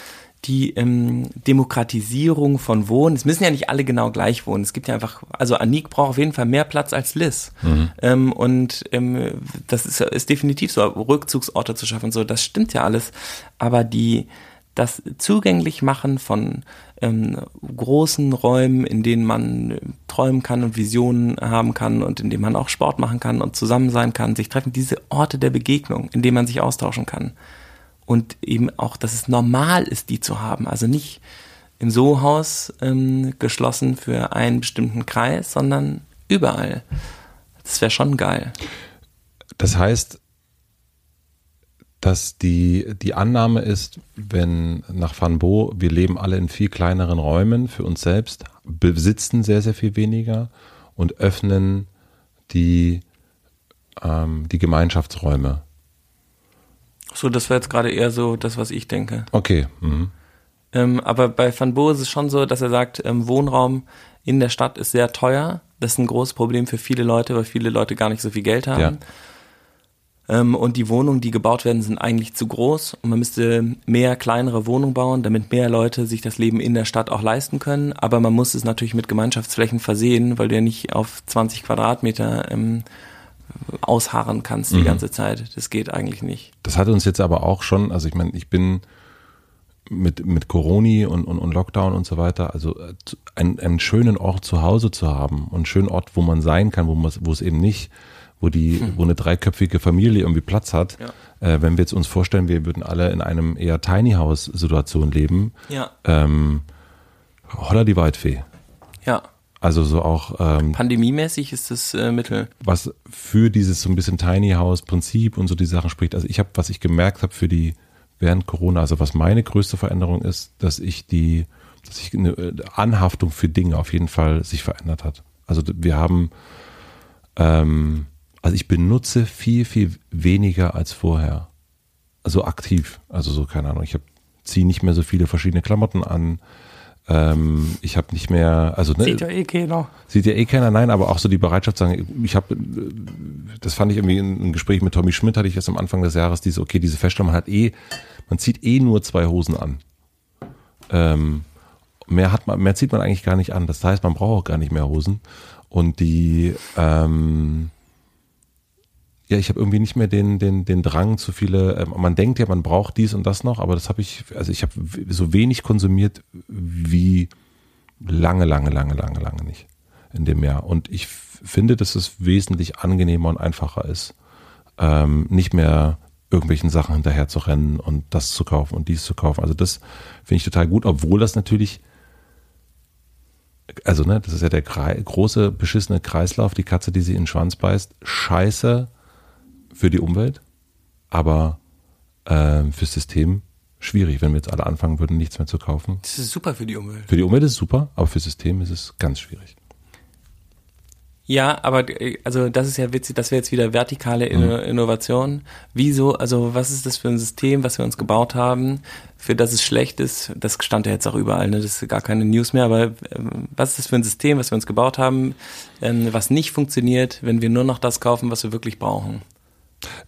die ähm, Demokratisierung von Wohnen, es müssen ja nicht alle genau gleich wohnen. Es gibt ja einfach, also Anik braucht auf jeden Fall mehr Platz als Liz. Mhm. Ähm, und ähm, das ist, ist definitiv so, Rückzugsorte zu schaffen, so, das stimmt ja alles. Aber die, das zugänglich machen von ähm, großen Räumen, in denen man träumen kann und Visionen haben kann und in denen man auch Sport machen kann und zusammen sein kann, sich treffen, diese Orte der Begegnung, in denen man sich austauschen kann. Und eben auch, dass es normal ist, die zu haben. Also nicht im Sohaus ähm, geschlossen für einen bestimmten Kreis, sondern überall. Das wäre schon geil. Das heißt, dass die, die Annahme ist, wenn nach Van Bo, wir leben alle in viel kleineren Räumen für uns selbst, besitzen sehr, sehr viel weniger und öffnen die, ähm, die Gemeinschaftsräume. So, das wäre jetzt gerade eher so das, was ich denke. Okay. Mhm. Ähm, aber bei Van Bo ist es schon so, dass er sagt, ähm, Wohnraum in der Stadt ist sehr teuer. Das ist ein großes Problem für viele Leute, weil viele Leute gar nicht so viel Geld haben. Ja. Ähm, und die Wohnungen, die gebaut werden, sind eigentlich zu groß. Und man müsste mehr kleinere Wohnungen bauen, damit mehr Leute sich das Leben in der Stadt auch leisten können. Aber man muss es natürlich mit Gemeinschaftsflächen versehen, weil du ja nicht auf 20 Quadratmeter ähm, ausharren kannst die Mhm. ganze Zeit. Das geht eigentlich nicht. Das hat uns jetzt aber auch schon, also ich meine, ich bin mit, mit Coroni und, und, und Lockdown und so weiter, also äh, einen, einen schönen Ort zu Hause zu haben und einen schönen Ort, wo man sein kann, wo, man, wo es eben nicht, wo die, wo eine dreiköpfige Familie irgendwie Platz hat. Äh, wenn wir jetzt uns vorstellen, wir würden alle in einem eher Tiny House Situation leben, Ja, ähm, holla die Waldfee. ja. Also so auch ähm, Pandemiemäßig ist das äh, Mittel. was für dieses so ein bisschen Tiny House Prinzip und so die Sachen spricht. Also ich habe, was ich gemerkt habe für die während Corona, also was meine größte Veränderung ist, dass ich die, dass sich eine äh, Anhaftung für Dinge auf jeden Fall sich verändert hat. Also wir haben, ähm, also ich benutze viel viel weniger als vorher. Also aktiv, also so keine Ahnung. Ich ziehe nicht mehr so viele verschiedene Klamotten an. Ähm, ich habe nicht mehr, also ne, Sieht ja eh keiner. Sieht ja eh keiner, nein, aber auch so die Bereitschaft zu sagen, ich habe, das fand ich irgendwie in einem Gespräch mit Tommy Schmidt, hatte ich erst am Anfang des Jahres diese, okay, diese Feststellung, man hat eh, man zieht eh nur zwei Hosen an. Ähm, mehr hat man, mehr zieht man eigentlich gar nicht an. Das heißt, man braucht auch gar nicht mehr Hosen. Und die, ähm, ja, ich habe irgendwie nicht mehr den, den, den Drang zu viele, ähm, man denkt ja, man braucht dies und das noch, aber das habe ich, also ich habe so wenig konsumiert wie lange, lange, lange, lange, lange nicht in dem Jahr. Und ich finde, dass es wesentlich angenehmer und einfacher ist, ähm, nicht mehr irgendwelchen Sachen hinterher zu rennen und das zu kaufen und dies zu kaufen. Also das finde ich total gut, obwohl das natürlich, also ne, das ist ja der Krei große beschissene Kreislauf, die Katze, die sie in den Schwanz beißt, scheiße für die Umwelt, aber ähm, fürs System schwierig, wenn wir jetzt alle anfangen würden, nichts mehr zu kaufen. Das ist super für die Umwelt. Für die Umwelt ist es super, aber fürs System ist es ganz schwierig. Ja, aber äh, also das ist ja witzig, das wäre jetzt wieder vertikale Inno Innovation. Wieso, also was ist das für ein System, was wir uns gebaut haben, für das es schlecht ist? Das stand ja jetzt auch überall, ne? das ist gar keine News mehr, aber ähm, was ist das für ein System, was wir uns gebaut haben, ähm, was nicht funktioniert, wenn wir nur noch das kaufen, was wir wirklich brauchen?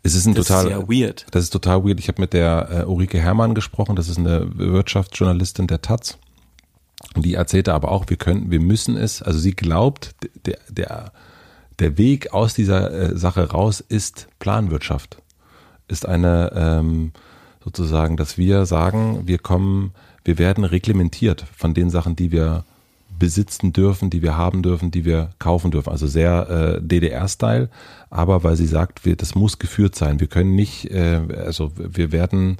Es ist ein Das total, ist ja weird. Das ist total weird. Ich habe mit der äh, Ulrike Herrmann gesprochen, das ist eine Wirtschaftsjournalistin der Taz. Und die erzählte aber auch, wir können, wir müssen es, also sie glaubt, der, der, der Weg aus dieser äh, Sache raus ist Planwirtschaft. Ist eine, ähm, sozusagen, dass wir sagen, wir kommen, wir werden reglementiert von den Sachen, die wir besitzen dürfen, die wir haben dürfen, die wir kaufen dürfen. Also sehr äh, DDR-Style, aber weil sie sagt, wir, das muss geführt sein. Wir können nicht, äh, also wir werden,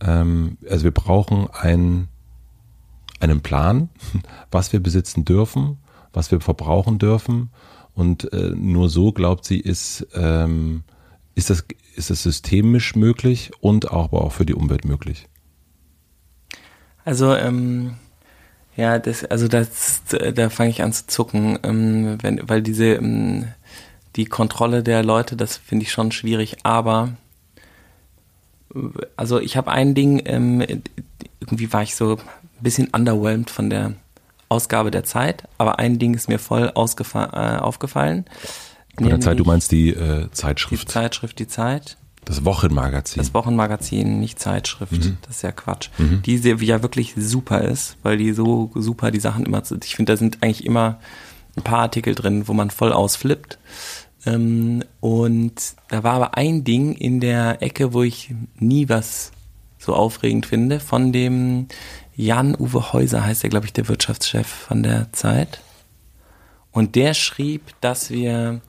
ähm, also wir brauchen ein, einen Plan, was wir besitzen dürfen, was wir verbrauchen dürfen. Und äh, nur so, glaubt sie, ist, ähm, ist, das, ist das systemisch möglich und auch, aber auch für die Umwelt möglich. Also, ähm, ja, das, also das, da fange ich an zu zucken, ähm, wenn, weil diese, ähm, die Kontrolle der Leute, das finde ich schon schwierig, aber also ich habe ein Ding, ähm, irgendwie war ich so ein bisschen underwhelmed von der Ausgabe der Zeit, aber ein Ding ist mir voll ausgefa- äh, aufgefallen. Von der Zeit, du meinst die äh, die Zeitschrift, Zeitschrift, die Zeit. Das Wochenmagazin. Das Wochenmagazin, nicht Zeitschrift. Mhm. Das ist ja Quatsch. Die sehr- ja wirklich super ist, weil die so super die Sachen immer, ich finde, da sind eigentlich immer ein paar Artikel drin, wo man voll ausflippt. Ähm, und da war aber ein Ding in der Ecke, wo ich nie was so aufregend finde, von dem Jan-Uwe Häuser heißt er, glaube ich, der Wirtschaftschef von der Zeit. Und der schrieb, dass wir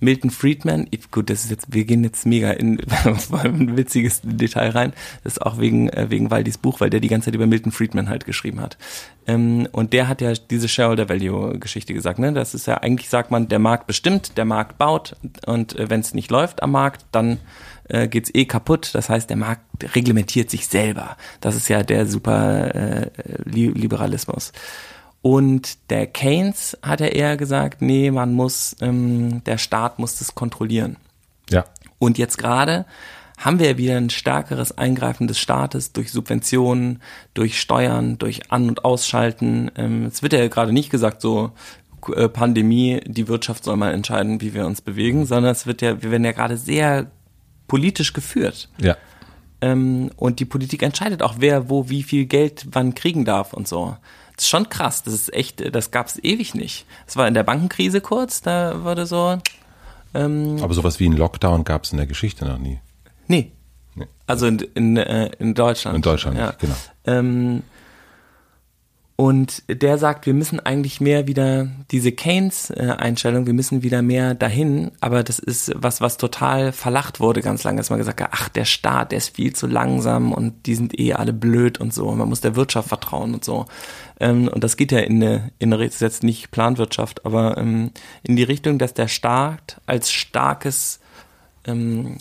Milton Friedman, gut, das ist jetzt, wir gehen jetzt mega in ein witziges Detail rein. Das ist auch wegen, äh, wegen Waldis Buch, weil der die ganze Zeit über Milton Friedman halt geschrieben hat. Ähm, und der hat ja diese Shareholder Value Geschichte gesagt, ne? Das ist ja eigentlich sagt man, der Markt bestimmt, der Markt baut und äh, wenn es nicht läuft am Markt, dann äh, geht's eh kaputt. Das heißt, der Markt reglementiert sich selber. Das ist ja der super äh, Li Liberalismus. Und der Keynes hat ja eher gesagt, nee, man muss, ähm, der Staat muss das kontrollieren. ja. Und jetzt gerade haben wir wieder ein stärkeres Eingreifen des Staates durch Subventionen, durch Steuern, durch An- und Ausschalten. Ähm, es wird ja gerade nicht gesagt, so äh, Pandemie, die Wirtschaft soll mal entscheiden, wie wir uns bewegen, sondern es wird ja, wir werden ja gerade sehr politisch geführt. Ja. Ähm, und die Politik entscheidet auch, wer wo wie viel Geld wann kriegen darf und so. Das ist schon krass. Das ist echt, das gab's ewig nicht. Das war in der Bankenkrise kurz, da wurde so, Ähm, Aber sowas wie ein Lockdown gab es in der Geschichte noch nie. nee. Nee. Also in, in, äh, in Deutschland. In Deutschland, ja. genau. Ähm, und der sagt, wir müssen eigentlich mehr wieder diese Keynes-Einstellung, wir müssen wieder mehr dahin, aber das ist was, was total verlacht wurde ganz lange, dass man gesagt hat, ach, der Staat, der ist viel zu langsam und die sind eh alle blöd und so, man muss der Wirtschaft vertrauen und so. Ähm, und das geht ja in eine, in eine, ist jetzt nicht Planwirtschaft, aber ähm, in die Richtung, dass der Staat als starkes ähm,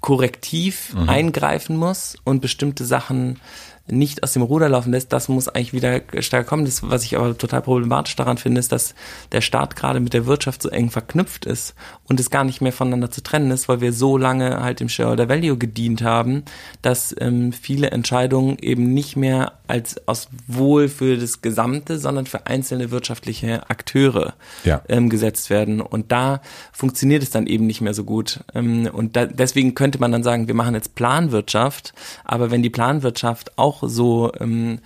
Korrektiv eingreifen muss und bestimmte Sachen nicht aus dem Ruder laufen lässt, das muss eigentlich wieder stärker kommen. Das, was ich aber total problematisch daran finde, ist, dass der Staat gerade mit der Wirtschaft so eng verknüpft ist und es gar nicht mehr voneinander zu trennen ist, weil wir so lange halt dem Shareholder Value gedient haben, dass ähm, viele Entscheidungen eben nicht mehr als aus Wohl für das Gesamte, sondern für einzelne wirtschaftliche Akteure Ja. ähm, gesetzt werden. Und da funktioniert es dann eben nicht mehr so gut. Ähm, und da, deswegen könnte man dann sagen, wir machen jetzt Planwirtschaft, aber wenn die Planwirtschaft auch so ähm,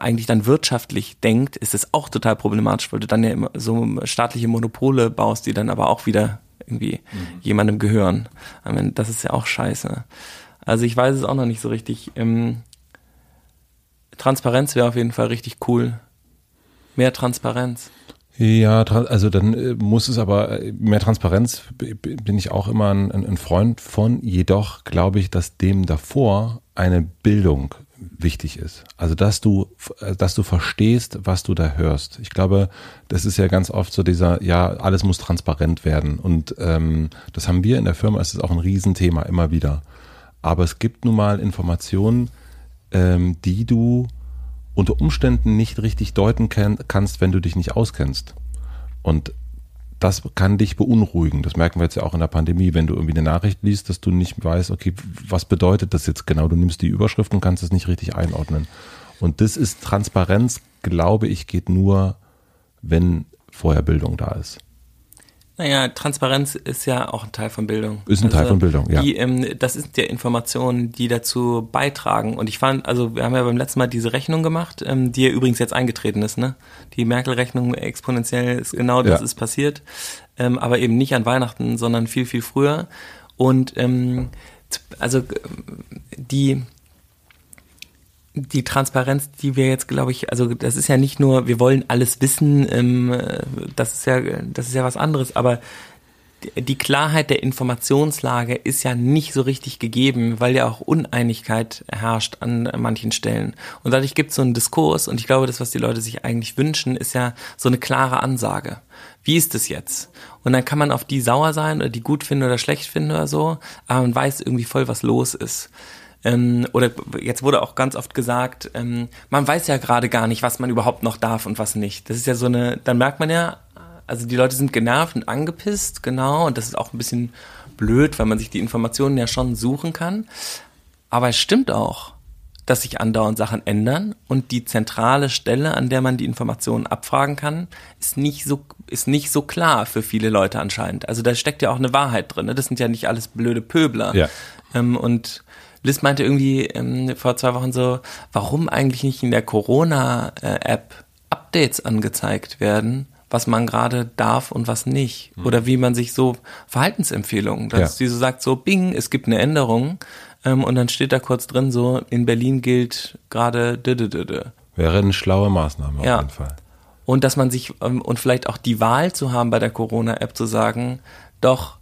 eigentlich dann wirtschaftlich denkt, ist es auch total problematisch, weil du dann ja immer so staatliche Monopole baust, die dann aber auch wieder irgendwie jemandem gehören. Ich meine, das ist ja auch scheiße. Also ich weiß es auch noch nicht so richtig. Ähm, Transparenz wäre auf jeden Fall richtig cool. Mehr Transparenz. Ja, also dann äh, muss es aber äh, mehr Transparenz bin ich auch immer ein ein Freund von. Jedoch glaube ich, dass dem davor eine Bildung wichtig ist. Also dass du, äh, dass du verstehst, was du da hörst. Ich glaube, das ist ja ganz oft so dieser, ja, alles muss transparent werden. Und ähm, das haben wir in der Firma, es ist auch ein Riesenthema immer wieder. Aber es gibt nun mal Informationen, ähm, die du unter Umständen nicht richtig deuten kann, kannst, wenn du dich nicht auskennst. Und das kann dich beunruhigen. Das merken wir jetzt ja auch in der Pandemie, wenn du irgendwie eine Nachricht liest, dass du nicht weißt, okay, was bedeutet das jetzt genau? Du nimmst die Überschrift und kannst es nicht richtig einordnen. Und das ist Transparenz, glaube ich, geht nur, wenn vorher Bildung da ist. Naja, Transparenz ist ja auch ein Teil von Bildung. Also Ist ein Teil von Bildung, ja. Die, ähm, das sind ja Informationen, die dazu beitragen. Und ich fand, also wir haben ja beim letzten Mal diese Rechnung gemacht, ähm, die ja übrigens jetzt eingetreten ist, ne? Die Merkel-Rechnung exponentiell ist genau das Ja. ist passiert. Ähm, aber eben nicht an Weihnachten, sondern viel, viel früher. Und ähm, also ähm, die die Transparenz, die wir jetzt, glaube ich, also das ist ja nicht nur, wir wollen alles wissen, ähm, äh, das ist ja, das ist ja was anderes, aber die Klarheit der Informationslage ist ja nicht so richtig gegeben, weil ja auch Uneinigkeit herrscht an manchen Stellen. Und dadurch gibt es so einen Diskurs und ich glaube, das, was die Leute sich eigentlich wünschen, ist ja so eine klare Ansage. Wie ist es jetzt? Und dann kann man auf die sauer sein oder die gut finden oder schlecht finden oder so, aber man weiß irgendwie voll, was los ist. Ähm, oder jetzt wurde auch ganz oft gesagt, ähm, man weiß ja gerade gar nicht, was man überhaupt noch darf und was nicht. Das ist ja so eine, dann merkt man ja, also die Leute sind genervt und angepisst, genau, und das ist auch ein bisschen blöd, weil man sich die Informationen ja schon suchen kann. Aber es stimmt auch, dass sich andauernd Sachen ändern und die zentrale Stelle, an der man die Informationen abfragen kann, ist nicht so, ist nicht so klar für viele Leute anscheinend. Also da steckt ja auch eine Wahrheit drin. Ne? Das sind ja nicht alles blöde Pöbler. Ja. Ähm, und Liz meinte irgendwie ähm, vor zwei Wochen so, warum eigentlich nicht in der Corona-App Updates angezeigt werden, was man gerade darf und was nicht. Oder wie man sich so Verhaltensempfehlungen, dass Mhm. Ja. die so sagt, so Bing, es gibt eine Änderung ähm, und dann steht da kurz drin so, in Berlin gilt gerade. Wäre eine schlaue Maßnahme auf Ja. jeden Fall. Und dass man sich, ähm, und vielleicht auch die Wahl zu haben bei der Corona-App zu sagen, doch,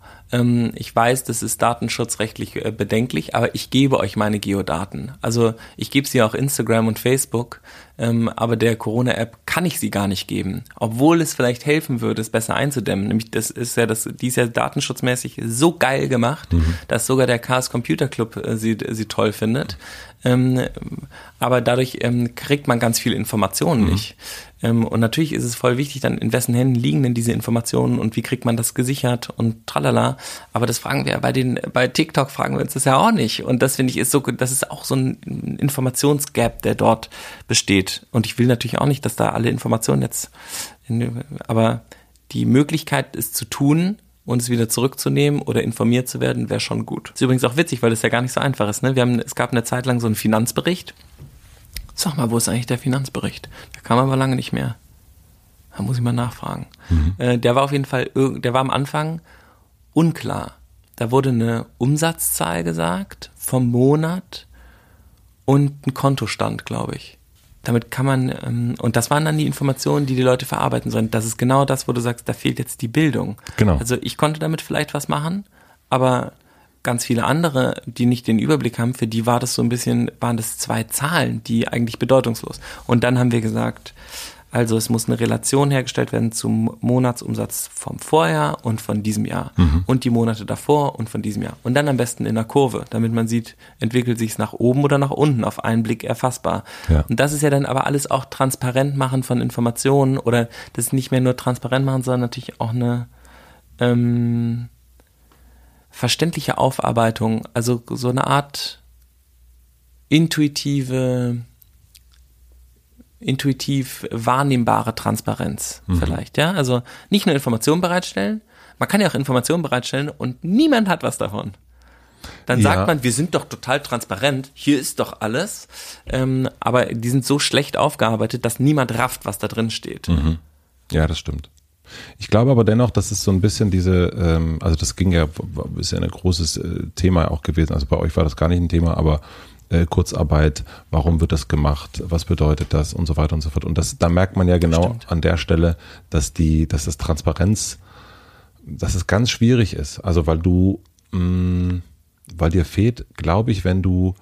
ich weiß, das ist datenschutzrechtlich äh, bedenklich, aber ich gebe euch meine Geodaten. Also ich gebe sie auch Instagram und Facebook, ähm, aber der Corona-App kann ich sie gar nicht geben. Obwohl es vielleicht helfen würde, es besser einzudämmen. Nämlich das ist ja das, die ist ja datenschutzmäßig so geil gemacht, dass sogar der Chaos Computer Club äh, sie, sie toll findet. Ähm, aber dadurch ähm, kriegt man ganz viele Informationen nicht. Ähm, und natürlich ist es voll wichtig, dann in wessen Händen liegen denn diese Informationen und wie kriegt man das gesichert und tralala. Aber das fragen wir bei den, bei TikTok fragen wir uns das ja auch nicht. Und das finde ich ist so, das ist auch so ein Informationsgap, der dort besteht. Und ich will natürlich auch nicht, dass da alle Informationen jetzt, in, aber die Möglichkeit, es zu tun, und es wieder zurückzunehmen oder informiert zu werden, wäre schon gut. Ist übrigens auch witzig, weil das ja gar nicht so einfach ist. Ne? Wir haben, es gab eine Zeit lang so einen Finanzbericht. Sag mal, wo ist eigentlich der Finanzbericht? Der kam aber lange nicht mehr. Da muss ich mal nachfragen. Äh, der war auf jeden Fall, der war am Anfang unklar. Da wurde eine Umsatzzahl gesagt vom Monat und ein Kontostand, glaube ich. Damit kann man, ähm, und das waren dann die Informationen, die die Leute verarbeiten sollen. Das ist genau das, wo du sagst, da fehlt jetzt die Bildung. Genau. Also ich konnte damit vielleicht was machen, aber ganz viele andere, die nicht den Überblick haben, für die war das so ein bisschen, waren das zwei Zahlen, die eigentlich bedeutungslos. Und dann haben wir gesagt, also es muss eine Relation hergestellt werden zum Monatsumsatz vom Vorjahr und von diesem Jahr Mhm. und die Monate davor und von diesem Jahr. Und dann am besten in einer Kurve, damit man sieht, entwickelt sich es nach oben oder nach unten, auf einen Blick erfassbar. Ja. Und das ist ja dann aber alles auch transparent machen von Informationen oder das nicht mehr nur transparent machen, sondern natürlich auch eine ähm, verständliche Aufarbeitung, also so eine Art intuitive, intuitiv wahrnehmbare Transparenz vielleicht, ja. Also nicht nur Informationen bereitstellen, man kann ja auch Informationen bereitstellen und niemand hat was davon. Dann Ja. sagt man, wir sind doch total transparent, hier ist doch alles, ähm, aber die sind so schlecht aufgearbeitet, dass niemand rafft, was da drin steht. Ja, das stimmt. Ich glaube aber dennoch, dass es so ein bisschen diese, ähm, also das ging ja, ist ja ein großes äh, Thema auch gewesen. Also bei euch war das gar nicht ein Thema, aber äh, Kurzarbeit, warum wird das gemacht, was bedeutet das und so weiter und so fort. Und das, da merkt man ja genau Stimmt. an der Stelle, dass die, dass das Transparenz, dass es ganz schwierig ist. Also weil du, mh, weil dir fehlt, glaube ich, wenn du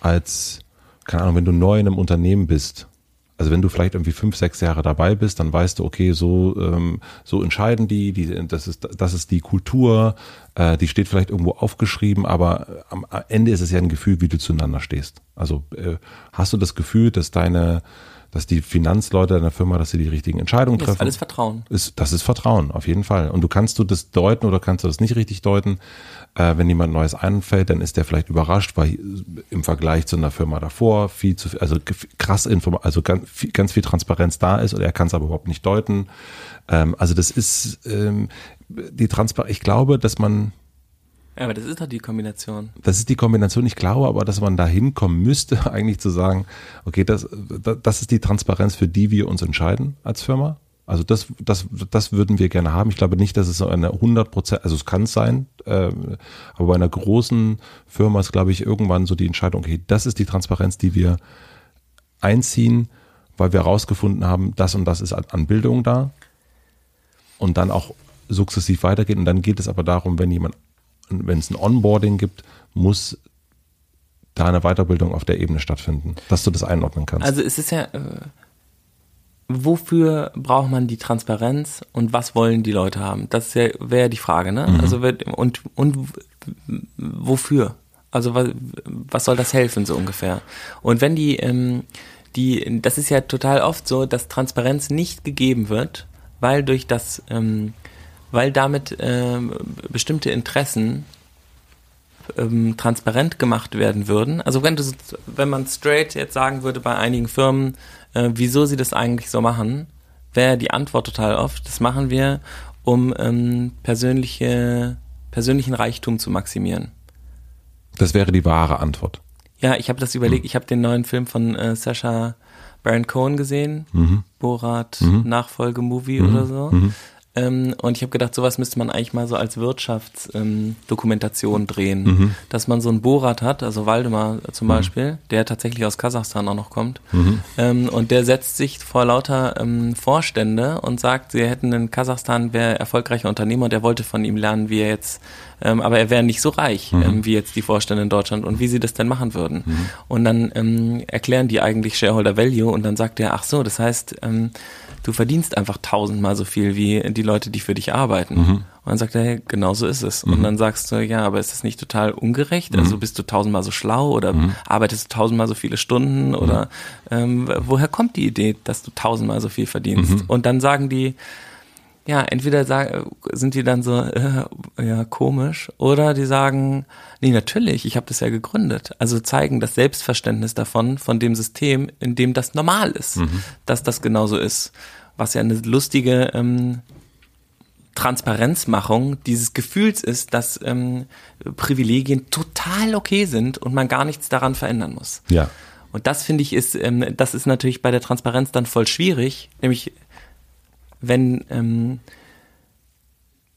als, keine Ahnung, wenn du neu in einem Unternehmen bist, also wenn du vielleicht irgendwie fünf, sechs Jahre dabei bist, dann weißt du, okay, so ähm, so entscheiden die, die das ist das ist die Kultur, äh, die steht vielleicht irgendwo aufgeschrieben, aber am Ende ist es ja ein Gefühl, wie du zueinander stehst. Also äh, hast du das Gefühl, dass deine, dass die Finanzleute deiner Firma, dass sie die richtigen Entscheidungen Das ist treffen? alles Vertrauen. ist, das ist Vertrauen, auf jeden Fall. Und du kannst du das deuten oder kannst du das nicht richtig deuten. Äh, wenn jemand Neues einfällt, dann ist der vielleicht überrascht, weil im Vergleich zu einer Firma davor viel zu viel, also krass Inform also ganz viel, ganz viel Transparenz da ist und er kann es aber überhaupt nicht deuten. Ähm, also das ist ähm, die Transparenz. Ich glaube, dass man Ja, aber das ist doch die Kombination. das ist die Kombination. Ich glaube aber, dass man da hinkommen müsste, eigentlich zu sagen, okay, das, das ist die Transparenz, für die wir uns entscheiden als Firma. Also das, das, das würden wir gerne haben. Ich glaube nicht, dass es so eine 100 Prozent, also es kann sein, äh, aber bei einer großen Firma ist, glaube ich, irgendwann so die Entscheidung, okay, das ist die Transparenz, die wir einziehen, weil wir herausgefunden haben, das und das ist an Bildung da und dann auch sukzessiv weitergeht. Und dann geht es aber darum, wenn jemand, wenn es ein Onboarding gibt, muss da eine Weiterbildung auf der Ebene stattfinden, dass du das einordnen kannst. Also es ist ja, äh, wofür braucht man die Transparenz und was wollen die Leute haben? Das ja, wäre ja die Frage, ne? Also wird, und, und wofür? Also was, was soll das helfen, so ungefähr? Und wenn die, ähm, die, das ist ja total oft so, dass Transparenz nicht gegeben wird, weil durch das, ähm, weil damit ähm, bestimmte Interessen ähm, transparent gemacht werden würden. Also wenn du, wenn man straight jetzt sagen würde bei einigen Firmen, äh, wieso sie das eigentlich so machen, wäre die Antwort total oft, das machen wir, um ähm, persönliche, persönlichen Reichtum zu maximieren. das wäre die wahre Antwort. Ja, ich habe das überlegt, ich habe den neuen Film von äh, Sacha Baron Cohen gesehen, Borat Nachfolgemovie oder so. Ähm, und ich habe gedacht, sowas müsste man eigentlich mal so als Wirtschaftsdokumentation ähm, drehen. Dass man so einen Borat hat, also Waldemar zum Beispiel, der tatsächlich aus Kasachstan auch noch kommt. Ähm, und der setzt sich vor lauter ähm, Vorstände und sagt, sie hätten in Kasachstan, wäre erfolgreicher Unternehmer und er wollte von ihm lernen, wie er jetzt, ähm, aber er wäre nicht so reich, ähm, wie jetzt die Vorstände in Deutschland und wie sie das denn machen würden. Und dann ähm, erklären die eigentlich Shareholder Value und dann sagt er, ach so, das heißt, ähm, du verdienst einfach tausendmal so viel wie die Leute, die für dich arbeiten. Und dann sagt er, hey, genau so ist es. Und dann sagst du, ja, aber ist das nicht total ungerecht? Also bist du tausendmal so schlau oder arbeitest du tausendmal so viele Stunden oder ähm, woher kommt die Idee, dass du tausendmal so viel verdienst? Und dann sagen die, ja, entweder sind die dann so, äh, ja, komisch, oder die sagen, nee, natürlich, ich habe das ja gegründet. Also zeigen das Selbstverständnis davon, von dem System, in dem das normal ist, dass das genauso ist. Was ja eine lustige ähm, Transparenzmachung dieses Gefühls ist, dass ähm, Privilegien total okay sind und man gar nichts daran verändern muss. Ja. Und das finde ich ist, ähm, das ist natürlich bei der Transparenz dann voll schwierig, nämlich wenn, ähm,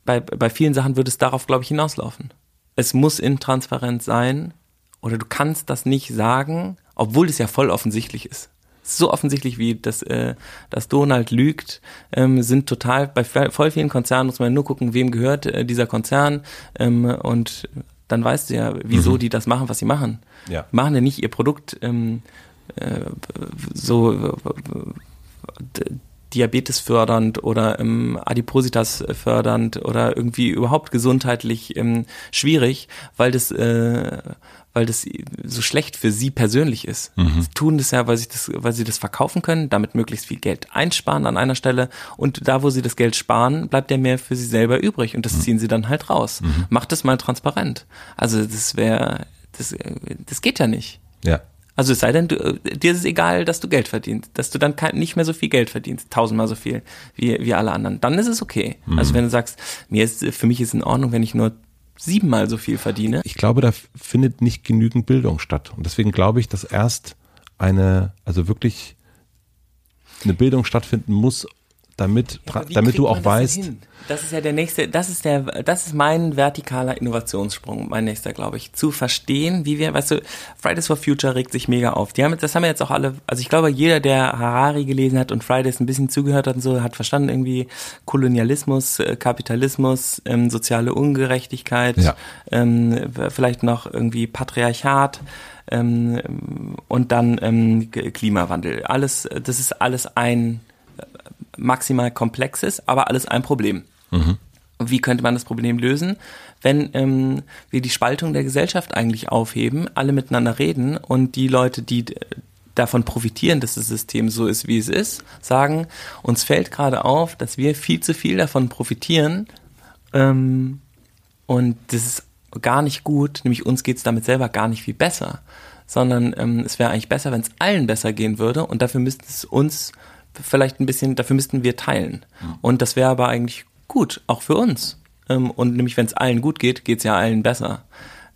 bei, bei vielen Sachen würde es darauf, glaube ich, hinauslaufen. Es muss intransparent sein oder du kannst das nicht sagen, obwohl es ja voll offensichtlich ist. So offensichtlich wie das, äh, dass Donald lügt, ähm, sind total, bei voll vielen Konzernen muss man nur gucken, wem gehört äh, dieser Konzern ähm, und dann weißt du ja, wieso mhm. die das machen, was sie machen. Ja. Machen ja nicht ihr Produkt ähm, äh, so Diabetes fördernd oder ähm, Adipositas fördernd oder irgendwie überhaupt gesundheitlich ähm, schwierig, weil das äh, weil das so schlecht für sie persönlich ist. Mhm. Sie tun das ja, weil sie das, weil sie das verkaufen können, damit möglichst viel Geld einsparen an einer Stelle und da, wo sie das Geld sparen, bleibt ja mehr für sie selber übrig und das mhm. ziehen sie dann halt raus. Mhm. Macht das mal transparent. Also das wäre, das, das geht ja nicht. Ja. Also es sei denn, du, dir ist es egal, dass du Geld verdienst, dass du dann kein, nicht mehr so viel Geld verdienst, tausendmal so viel wie, wie alle anderen. Dann ist es okay. Mhm. Also wenn du sagst, mir ist, für mich ist in Ordnung, wenn ich nur siebenmal so viel verdiene. Ich glaube, da findet nicht genügend Bildung statt. Und deswegen glaube ich, dass erst eine, also wirklich eine Bildung stattfinden muss, damit, ja, damit du auch weißt. Hin? Das ist ja der nächste, das ist der, das ist mein vertikaler Innovationssprung, mein nächster, glaube ich. Zu verstehen, wie wir, weißt du, Fridays for Future regt sich mega auf. Die haben, das haben wir jetzt auch alle, also ich glaube, jeder, der Harari gelesen hat und Fridays ein bisschen zugehört hat und so, hat verstanden irgendwie Kolonialismus, äh, Kapitalismus, ähm, soziale Ungerechtigkeit, ja. ähm, vielleicht noch irgendwie Patriarchat, ähm, und dann ähm, Klimawandel. Alles, das ist alles ein maximal komplexes, aber alles ein Problem. Mhm. Wie könnte man das Problem lösen? Wenn ähm, wir die Spaltung der Gesellschaft eigentlich aufheben, alle miteinander reden und die Leute, die davon profitieren, dass das System so ist, wie es ist, sagen, uns fällt gerade auf, dass wir viel zu viel davon profitieren ähm, und das ist gar nicht gut, nämlich uns geht es damit selber gar nicht viel besser, sondern ähm, es wäre eigentlich besser, wenn es allen besser gehen würde und dafür müsste es uns vielleicht ein bisschen, dafür müssten wir teilen. Und das wäre aber eigentlich gut, auch für uns. Ähm, und nämlich, wenn es allen gut geht, geht es ja allen besser.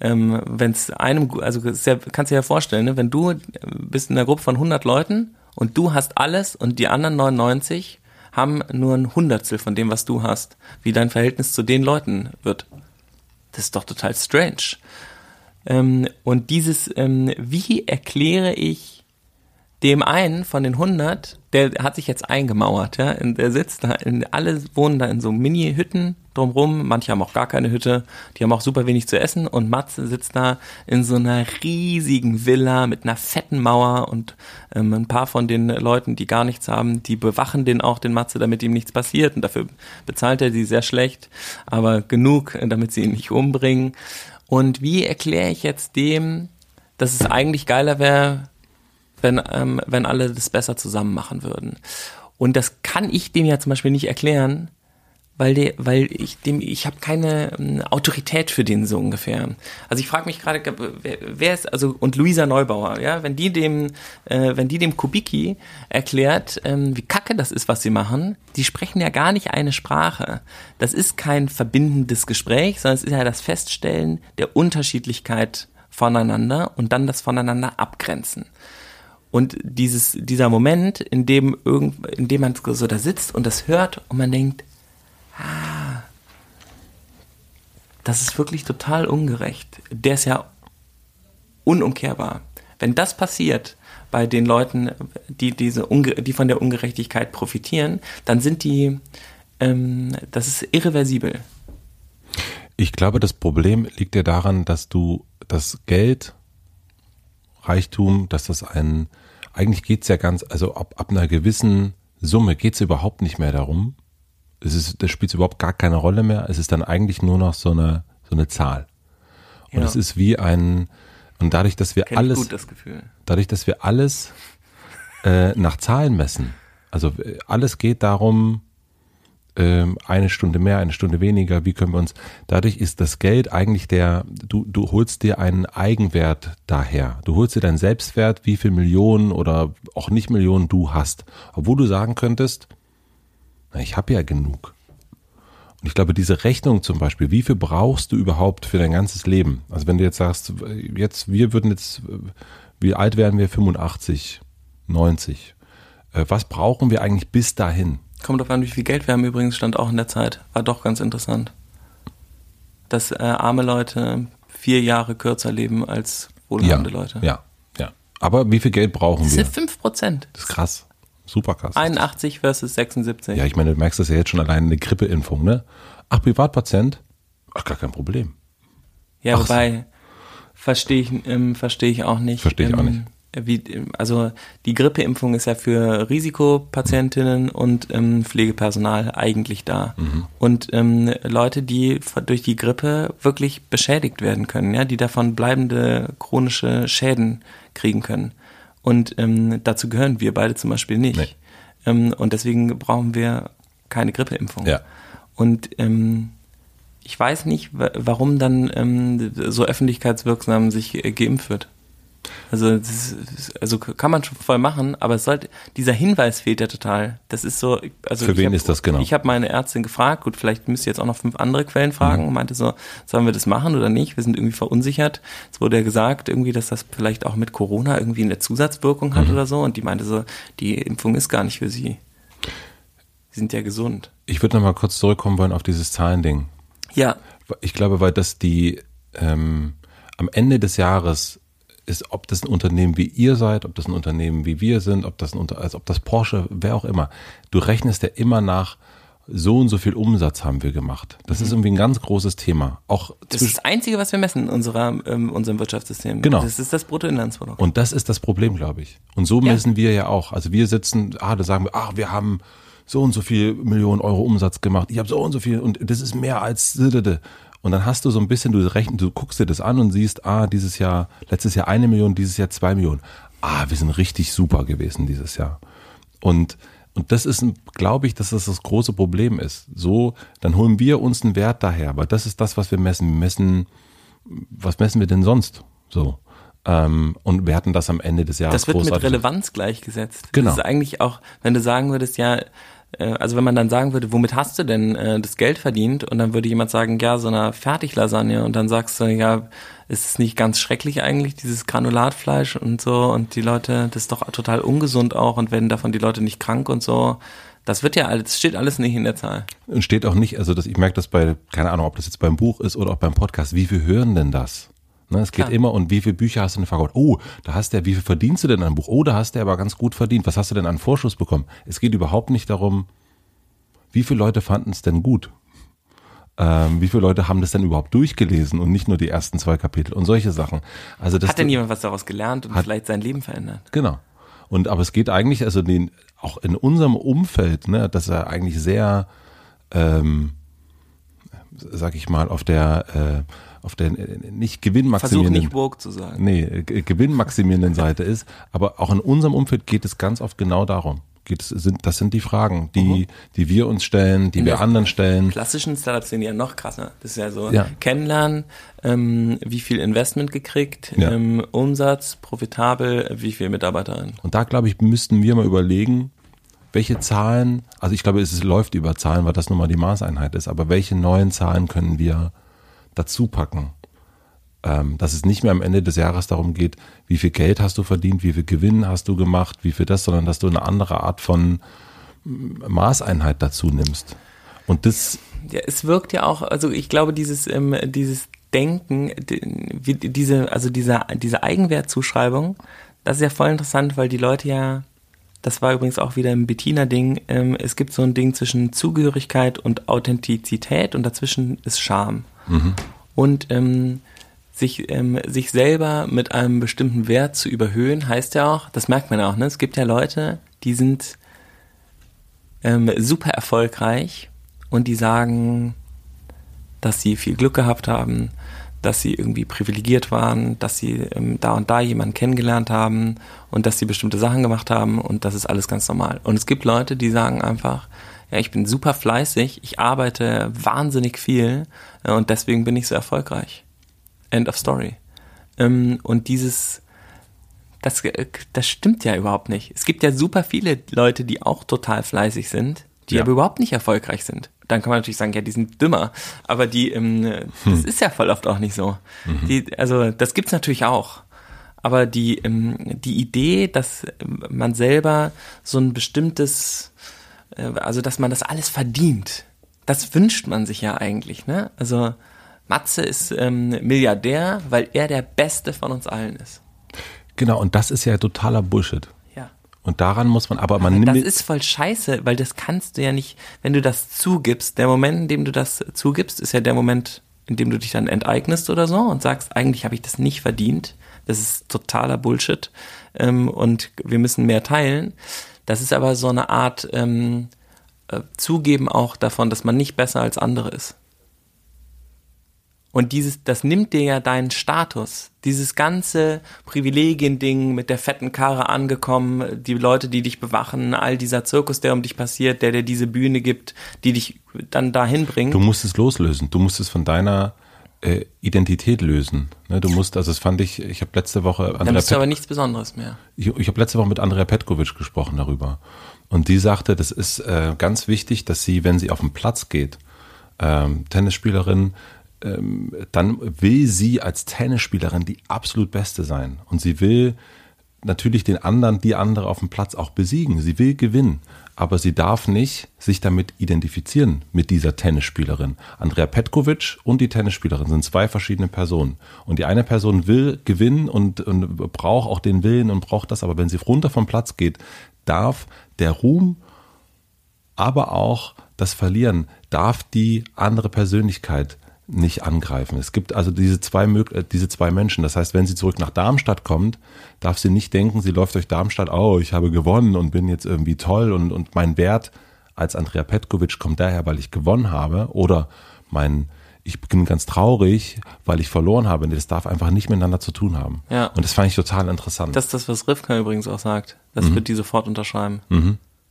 Ähm, wenn es einem, also ja, kannst du dir ja vorstellen, ne? wenn du äh, bist in einer Gruppe von 100 Leuten und du hast alles und die anderen 99 haben nur ein Hundertstel von dem, was du hast, wie dein Verhältnis zu den Leuten wird. Das ist doch total strange. Ähm, und dieses, ähm, wie erkläre ich dem einen von den 100, der hat sich jetzt eingemauert, ja, der sitzt da, in, alle wohnen da in so Mini-Hütten drumrum, manche haben auch gar keine Hütte, die haben auch super wenig zu essen und Matze sitzt da in so einer riesigen Villa mit einer fetten Mauer und ähm, ein paar von den Leuten, die gar nichts haben, die bewachen den auch, den Matze, damit ihm nichts passiert und dafür bezahlt er sie sehr schlecht, aber genug, damit sie ihn nicht umbringen. Und wie erkläre ich jetzt dem, dass es eigentlich geiler wäre, wenn, ähm, wenn alle das besser zusammen machen würden. Und das kann ich dem ja zum Beispiel nicht erklären, weil der, weil ich dem, ich habe keine ähm, Autorität für den so ungefähr. Also ich frage mich gerade, wer, wer, ist also und Luisa Neubauer, ja, wenn die dem, äh, wenn die dem Kubicki erklärt, ähm, wie kacke das ist, was sie machen, die sprechen ja gar nicht eine Sprache. Das ist kein verbindendes Gespräch, sondern es ist ja das Feststellen der Unterschiedlichkeit voneinander und dann das voneinander abgrenzen. Und dieses, dieser Moment, in dem irgend, in dem man so da sitzt und das hört und man denkt, ah, das ist wirklich total ungerecht. Der ist ja unumkehrbar. Wenn das passiert bei den Leuten, die diese die von der Ungerechtigkeit profitieren, dann sind die, ähm, das ist irreversibel. Ich glaube, das Problem liegt ja daran, dass du das Geld, Reichtum, dass das ein eigentlich geht's ja ganz, also ab, ab einer gewissen Summe geht's überhaupt nicht mehr darum. Es ist, das spielt überhaupt gar keine Rolle mehr. Es ist dann eigentlich nur noch so eine, so eine Zahl. Und ja. es ist wie ein, und dadurch, dass wir Kenn alles, dadurch, dass wir alles äh, nach Zahlen messen, also äh, alles geht darum, ähm, eine Stunde mehr, eine Stunde weniger, wie können wir uns, dadurch ist das Geld eigentlich der, du, du holst dir einen Eigenwert daher. Du holst dir deinen Selbstwert, wie viel Millionen oder auch nicht Millionen du hast. Obwohl du sagen könntest, na, ich habe ja genug. Und ich glaube, diese Rechnung zum Beispiel, wie viel brauchst du überhaupt für dein ganzes Leben? Also wenn du jetzt sagst, jetzt, wir würden jetzt, wie alt werden wir? 85, 90. Äh, was brauchen wir eigentlich bis dahin? Kommt auf an, wie viel Geld wir haben übrigens, stand auch in der Zeit. War doch ganz interessant. Dass äh, arme Leute vier Jahre kürzer leben als wohlhabende ja, Leute. Ja, ja. Aber wie viel Geld brauchen Das wir? sind 5 Prozent. Das ist krass. Super krass. 81 versus 76. Ja, ich meine, du merkst das ja jetzt schon allein eine Grippeimpfung, ne? Ach, Privatpatient? Ach, gar kein Problem. Ja, Ach so. wobei verstehe ich, ähm, verstehe ich auch nicht. Verstehe ich auch nicht. Wie, also die Grippeimpfung ist ja für Risikopatientinnen und ähm, Pflegepersonal eigentlich da. Mhm. Und ähm, Leute, die durch die Grippe wirklich beschädigt werden können, ja, die davon bleibende chronische Schäden kriegen können. Und ähm, dazu gehören wir beide zum Beispiel nicht. Nee. Ähm, und deswegen brauchen wir keine Grippeimpfung. Ja. Und ähm, ich weiß nicht, wa- warum dann ähm, so öffentlichkeitswirksam sich äh, geimpft wird. Also, das also kann man schon voll machen, aber sollte, dieser Hinweis fehlt ja total. Das ist so, also Für wen hab, ist das genau? Ich habe meine Ärztin gefragt, gut, vielleicht müsst ihr jetzt auch noch fünf andere Quellen fragen Mhm. und meinte so, sollen wir das machen oder nicht? Wir sind irgendwie verunsichert. Es wurde ja gesagt, irgendwie, dass das vielleicht auch mit Corona irgendwie eine Zusatzwirkung Mhm. hat oder so. Und die meinte so, die Impfung ist gar nicht für sie. Sie sind ja gesund. Ich würde noch mal kurz zurückkommen wollen auf dieses Zahlending. Ja, Ich glaube, weil das die ähm, am Ende des Jahres ist, ob das ein Unternehmen wie ihr seid, ob das ein Unternehmen wie wir sind, ob das ein Unter als ob das Porsche, wer auch immer. Du rechnest ja immer nach so und so viel Umsatz haben wir gemacht. Das ist irgendwie ein ganz großes Thema. Auch Mhm. Das ist das Einzige, was wir messen in unserer, ähm, unserem Wirtschaftssystem. Genau. Das ist das Bruttoinlandsprodukt. Und das ist das Problem, glaube ich. Und so Ja. messen wir ja auch. Also wir sitzen, ah, da sagen wir, ach, wir haben so und so viel Millionen Euro Umsatz gemacht. Ich habe so und so viel und das ist mehr als und dann hast du so ein bisschen, du rechnest, du guckst dir das an und siehst, ah, dieses Jahr, letztes Jahr eine Million, dieses Jahr zwei Millionen. Ah, wir sind richtig super gewesen dieses Jahr. Und und das ist, glaube ich, dass das das große Problem ist. So, dann holen wir uns einen Wert daher, weil das ist das, was wir messen. Wir messen, was messen wir denn sonst? So. Ähm, und werten das am Ende des Jahres Das wird mit. Relevanz gleichgesetzt. Genau. Das ist eigentlich auch, wenn du sagen würdest, ja, also wenn man dann sagen würde, womit hast du denn äh, das Geld verdient? Und dann würde jemand sagen, ja, so einer Fertiglasagne. Und dann sagst du, ja, ist es nicht ganz schrecklich eigentlich, dieses Granulatfleisch und so? Und die Leute, das ist doch total ungesund auch. Und werden davon die Leute nicht krank und so? Das wird ja alles, steht alles nicht in der Zahl. Und steht auch nicht, also das, ich merke das bei, keine Ahnung, ob das jetzt beim Buch ist oder auch beim Podcast, wie viel hören denn das? Ne, es geht Klar. immer und wie viele Bücher hast du denn verkauft? Oh, da hast du ja, wie viel verdienst du denn an Buch? Oh, da hast du aber ganz gut verdient. Was hast du denn an Vorschuss bekommen? Es geht überhaupt nicht darum, wie viele Leute fanden es denn gut? Ähm, wie viele Leute haben das denn überhaupt durchgelesen und nicht nur die ersten zwei Kapitel und solche Sachen? Also das Hat denn jemand was daraus gelernt und Hat- vielleicht sein Leben verändert? Genau. Und aber es geht eigentlich, also den, auch in unserem Umfeld, ne, das ja eigentlich sehr, ähm, sag ich mal, auf der, äh, auf der äh, nicht Versuch gewinnmaximierenden, nicht woke zu sagen. nee, äh, gewinnmaximierenden Seite ist, aber auch in unserem Umfeld geht es ganz oft genau darum. Geht es, sind, das sind die Fragen, die, die wir uns stellen, die In wir der- anderen stellen. klassischen Startups sind ja noch krasser. Das ist ja so Ja. kennenlernen, ähm, wie viel Investment gekriegt, Ja. ähm, Umsatz, profitabel, wie viel Mitarbeiterinnen. Und da, glaube ich, müssten wir mal überlegen, welche Zahlen, also ich glaube, es läuft über Zahlen, weil das nun mal die Maßeinheit ist, aber welche neuen Zahlen können wir dazu packen? Ähm, dass es nicht mehr am Ende des Jahres darum geht, wie viel Geld hast du verdient, wie viel Gewinn hast du gemacht, wie viel das, sondern dass du eine andere Art von mm, Maßeinheit dazu nimmst. Und das, Ja, es wirkt ja auch, also ich glaube, dieses, ähm, dieses Denken, die, diese, also diese, diese Eigenwertzuschreibung, das ist ja voll interessant, weil die Leute ja, das war übrigens auch wieder ein Bettina-Ding, ähm, es gibt so ein Ding zwischen Zugehörigkeit und Authentizität und dazwischen ist Scham. Und ähm, sich, ähm, sich selber mit einem bestimmten Wert zu überhöhen, heißt ja auch, das merkt man auch, ne? Es gibt ja Leute, die sind ähm, super erfolgreich und die sagen, dass sie viel Glück gehabt haben, dass sie irgendwie privilegiert waren, dass sie ähm, da und da jemanden kennengelernt haben und dass sie bestimmte Sachen gemacht haben und das ist alles ganz normal. Und es gibt Leute, die sagen einfach, ja, ich bin super fleißig, ich arbeite wahnsinnig viel und deswegen bin ich so erfolgreich. End of story. Ähm, und dieses, das, äh, das stimmt ja überhaupt nicht. Es gibt ja super viele Leute, die auch total fleißig sind, die Ja. aber überhaupt nicht erfolgreich sind. Dann kann man natürlich sagen, ja, die sind dümmer. Aber die, ähm, das ist ja voll oft auch nicht so. Die, also das gibt's natürlich auch. Aber die, ähm, die Idee, dass ähm, man selber so ein bestimmtes äh, also dass man das alles verdient. Das wünscht man sich ja eigentlich, ne? Also Matze ist ähm, Milliardär, weil er der Beste von uns allen ist. Genau, und das ist ja totaler Bullshit. Ja. Und daran muss man, aber man Aber das nimmt. ist voll scheiße, weil das kannst du ja nicht, wenn du das zugibst. Der Moment, in dem du das zugibst, ist ja der Moment, in dem du dich dann enteignest oder so und sagst, eigentlich habe ich das nicht verdient. Das ist totaler Bullshit. Ähm, und wir müssen mehr teilen. Das ist aber so eine Art ähm, äh, Zugeben auch davon, dass man nicht besser als andere ist. Und dieses, das nimmt dir ja deinen Status. Dieses ganze Privilegien-Ding mit der fetten Karre angekommen, die Leute, die dich bewachen, all dieser Zirkus, der um dich passiert, der dir diese Bühne gibt, die dich dann dahin bringt. Du musst es loslösen. Du musst es von deiner äh, Identität lösen. Ne, du musst, also das fand ich, ich habe letzte Woche dann Andrea bist du aber nichts Besonderes mehr. ich, ich habe letzte Woche mit Andrea Petkovic gesprochen darüber. Und die sagte, das ist äh, ganz wichtig, dass sie, wenn sie auf den Platz geht, ähm, Tennisspielerin, ähm, dann will sie als Tennisspielerin die absolut Beste sein. Und sie will natürlich den anderen, die andere auf dem Platz auch besiegen. Sie will gewinnen. Aber sie darf nicht sich damit identifizieren mit dieser Tennisspielerin. Andrea Petkovic und die Tennisspielerin sind zwei verschiedene Personen. Und die eine Person will gewinnen und, und braucht auch den Willen und braucht das. Aber wenn sie runter vom Platz geht, darf der Ruhm, aber auch das Verlieren, darf die andere Persönlichkeit nicht angreifen. Es gibt also diese zwei, äh, diese zwei Menschen. Das heißt, wenn sie zurück nach Darmstadt kommt, darf sie nicht denken, sie läuft durch Darmstadt, oh, ich habe gewonnen und bin jetzt irgendwie toll und, und mein Wert als Andrea Petkovic kommt daher, weil ich gewonnen habe oder mein ich bin ganz traurig, weil ich verloren habe. Das darf einfach nicht miteinander zu tun haben. Ja. Und das fand ich total interessant. Das ist das, was Rivka übrigens auch sagt. Das wird die sofort unterschreiben.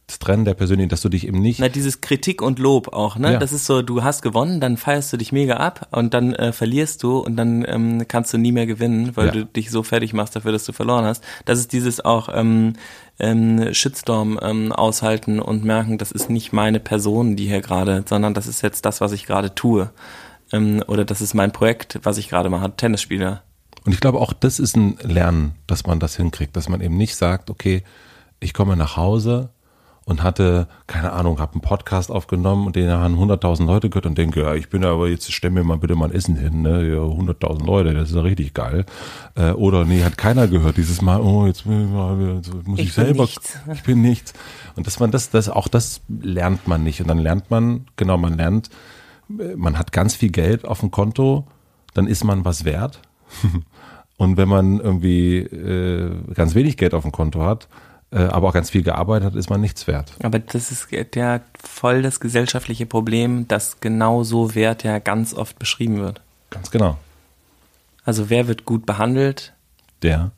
das Trennen der Persönlichkeit, dass du dich eben nicht Na, dieses Kritik und Lob auch, ne? Ja. Das ist so, du hast gewonnen, dann feierst du dich mega ab und dann äh, verlierst du und dann ähm, kannst du nie mehr gewinnen, weil Ja. du dich so fertig machst dafür, dass du verloren hast. Das ist dieses auch ähm, ähm, Shitstorm ähm, aushalten und merken, das ist nicht meine Person, die hier gerade, sondern das ist jetzt das, was ich gerade tue. Ähm, oder das ist mein Projekt, was ich gerade mache, Tennisspieler. Und ich glaube, auch das ist ein Lernen, dass man das hinkriegt, dass man eben nicht sagt, okay, ich komme nach Hause und hatte, keine Ahnung, habe einen Podcast aufgenommen und den haben 100.000 Leute gehört und denke, ja, ich bin aber jetzt, stell mir mal bitte mal ein Essen hin, ne, ja, 100.000 Leute, das ist ja richtig geil. Äh, oder nee, hat keiner gehört dieses Mal, oh, jetzt muss ich, Ich bin selber, nichts. ich bin nichts. Und dass man das, das, auch das lernt man nicht. Und dann lernt man, genau, man lernt, man hat ganz viel Geld auf dem Konto, dann ist man was wert. Und wenn man irgendwie äh, ganz wenig Geld auf dem Konto hat, äh, aber auch ganz viel gearbeitet hat, ist man nichts wert. Aber das ist ja voll das gesellschaftliche Problem, dass genau so Wert ja ganz oft beschrieben wird. Ganz genau. Also wer wird gut behandelt? Der,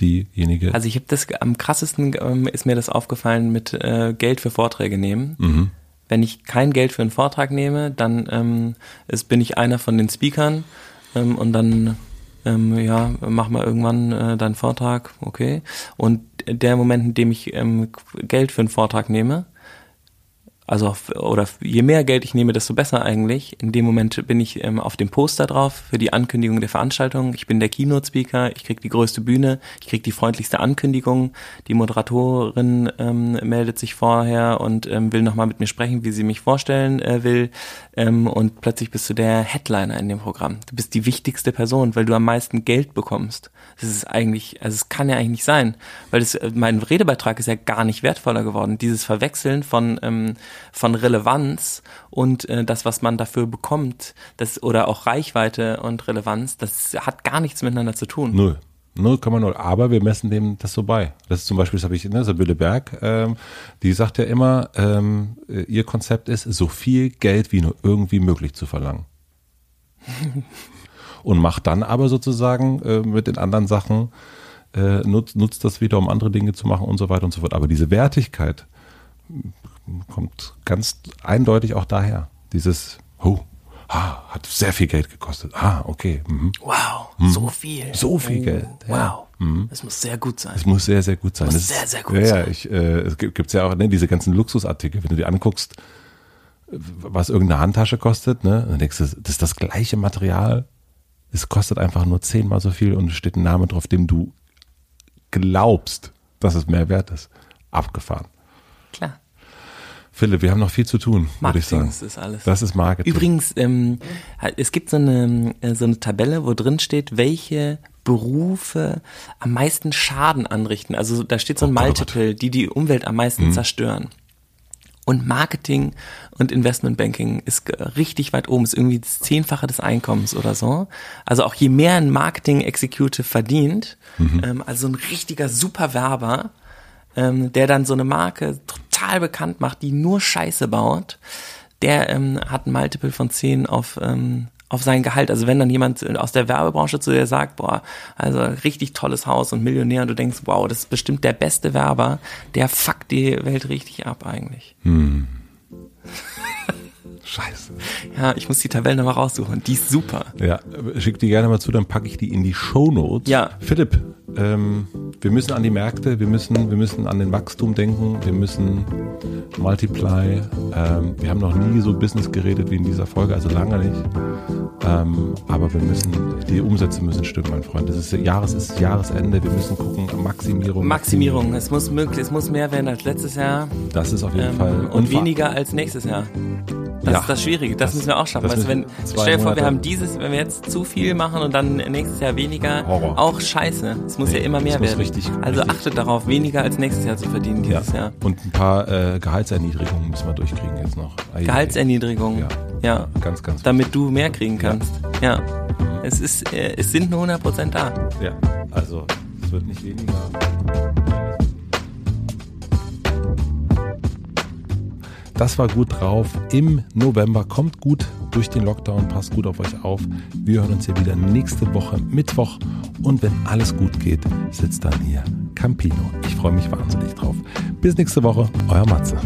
diejenige. Also ich habe das am krassesten ähm, ist mir das aufgefallen mit äh, Geld für Vorträge nehmen. mhm. Wenn ich kein Geld für einen Vortrag nehme, dann ähm, ist, bin ich einer von den Speakern ähm, und dann ähm, ja mach mal irgendwann äh, deinen Vortrag, okay. Und der Moment, in dem ich ähm, Geld für einen Vortrag nehme, also oder je mehr Geld ich nehme, desto besser eigentlich. In dem Moment bin ich ähm, auf dem Poster drauf für die Ankündigung der Veranstaltung. Ich bin der Keynote-Speaker, ich krieg die größte Bühne, ich krieg die freundlichste Ankündigung. Die Moderatorin ähm, meldet sich vorher und ähm, will nochmal mit mir sprechen, wie sie mich vorstellen äh, will. Ähm, und plötzlich bist du der Headliner in dem Programm. Du bist die wichtigste Person, weil du am meisten Geld bekommst. Das ist eigentlich, also es kann ja eigentlich nicht sein, weil das, äh, mein Redebeitrag ist ja gar nicht wertvoller geworden. Dieses Verwechseln von ähm, von Relevanz und äh, das, was man dafür bekommt, das oder auch Reichweite und Relevanz, das hat gar nichts miteinander zu tun. Null. 0,0. Aber wir messen dem das so bei. Das ist zum Beispiel, das habe ich, ne, Sibylle Berg, ähm, die sagt ja immer, ähm, äh, ihr Konzept ist, so viel Geld wie nur irgendwie möglich zu verlangen. Und macht dann aber sozusagen äh, mit den anderen Sachen, äh, nutzt, nutzt das wieder, um andere Dinge zu machen und so weiter und so fort. Aber diese Wertigkeit kommt ganz eindeutig auch daher. Dieses, oh, ah, hat sehr viel Geld gekostet. Ah, okay. Mhm. Wow, so viel. So viel Oh, Geld, ja. Wow, das muss sehr gut sein. Es muss sehr, sehr gut sein. Muss Das sehr, ist- sehr gut ja, sein. Ja, ich, äh, es gibt ja auch ne, diese ganzen Luxusartikel, wenn du dir anguckst, was irgendeine Handtasche kostet, ne, dann denkst du, das ist das gleiche Material, es kostet einfach nur zehnmal so viel und es steht ein Name drauf, dem du glaubst, dass es mehr wert ist. Abgefahren. Klar. Philipp, wir haben noch viel zu tun, würde ich sagen. Das ist alles. Das ist Marketing. Übrigens, ähm, es gibt so eine, äh, so eine Tabelle, wo drin steht, welche Berufe am meisten Schaden anrichten. Also da steht so ein Oh oh Multiple, die die Umwelt am meisten zerstören. Und Marketing und Investmentbanking ist richtig weit oben, ist irgendwie das Zehnfache des Einkommens oder so. Also auch je mehr ein Marketing-Executive verdient, ähm, also ein richtiger Superwerber, ähm, der dann so eine Marke total bekannt macht, die nur Scheiße baut, der ähm, hat ein Multiple von 10 auf, ähm, auf sein Gehalt. Also wenn dann jemand aus der Werbebranche zu dir sagt, boah, also richtig tolles Haus und Millionär und du denkst, wow, das ist bestimmt der beste Werber, der fuckt die Welt richtig ab eigentlich. Scheiße. Ja, ich muss die Tabelle nochmal raussuchen. Die ist super. Ja, schick die gerne mal zu, dann packe ich die in die Shownotes. Ja. Philipp, ähm, wir müssen an die Märkte, wir müssen, wir müssen an den Wachstum denken, wir müssen Multiply. Ähm, wir haben noch nie so Business geredet wie in dieser Folge, also lange nicht. Ähm, aber wir müssen, die Umsätze müssen stimmen, mein Freund. Es ist Jahres, es ist Jahresende, wir müssen gucken, Maximierung. Maximierung. Es muss möglich, es muss mehr werden als letztes Jahr Das ist auf jeden ähm, Fall. und weniger als nächstes Jahr. Das Ja. ist das Schwierige. Das, Das- müssen wir auch schaffen. das du, wenn, stell dir vor, wir haben dieses, wenn wir jetzt zu viel machen und dann nächstes Jahr weniger, Horror. auch scheiße. Es muss Nee, ja immer mehr werden. richtig- also richtig- achtet darauf, weniger als nächstes Jahr zu verdienen ja. dieses Jahr. Und ein paar äh, Gehaltserniedrigungen müssen wir durchkriegen jetzt noch. Ei, ei, ei. Gehaltserniedrigung. Ja. Ja. Ganz, ganz Damit du mehr kriegen kannst. Ja. Es ist, äh, es sind nur 100 Prozent da. Ja, also es wird nicht weniger. Das war gut drauf im November. Kommt gut durch den Lockdown, passt gut auf euch auf. Wir hören uns hier wieder nächste Woche Mittwoch. Und wenn alles gut geht, sitzt dann hier Campino. Ich freue mich wahnsinnig drauf. Bis nächste Woche, euer Matze.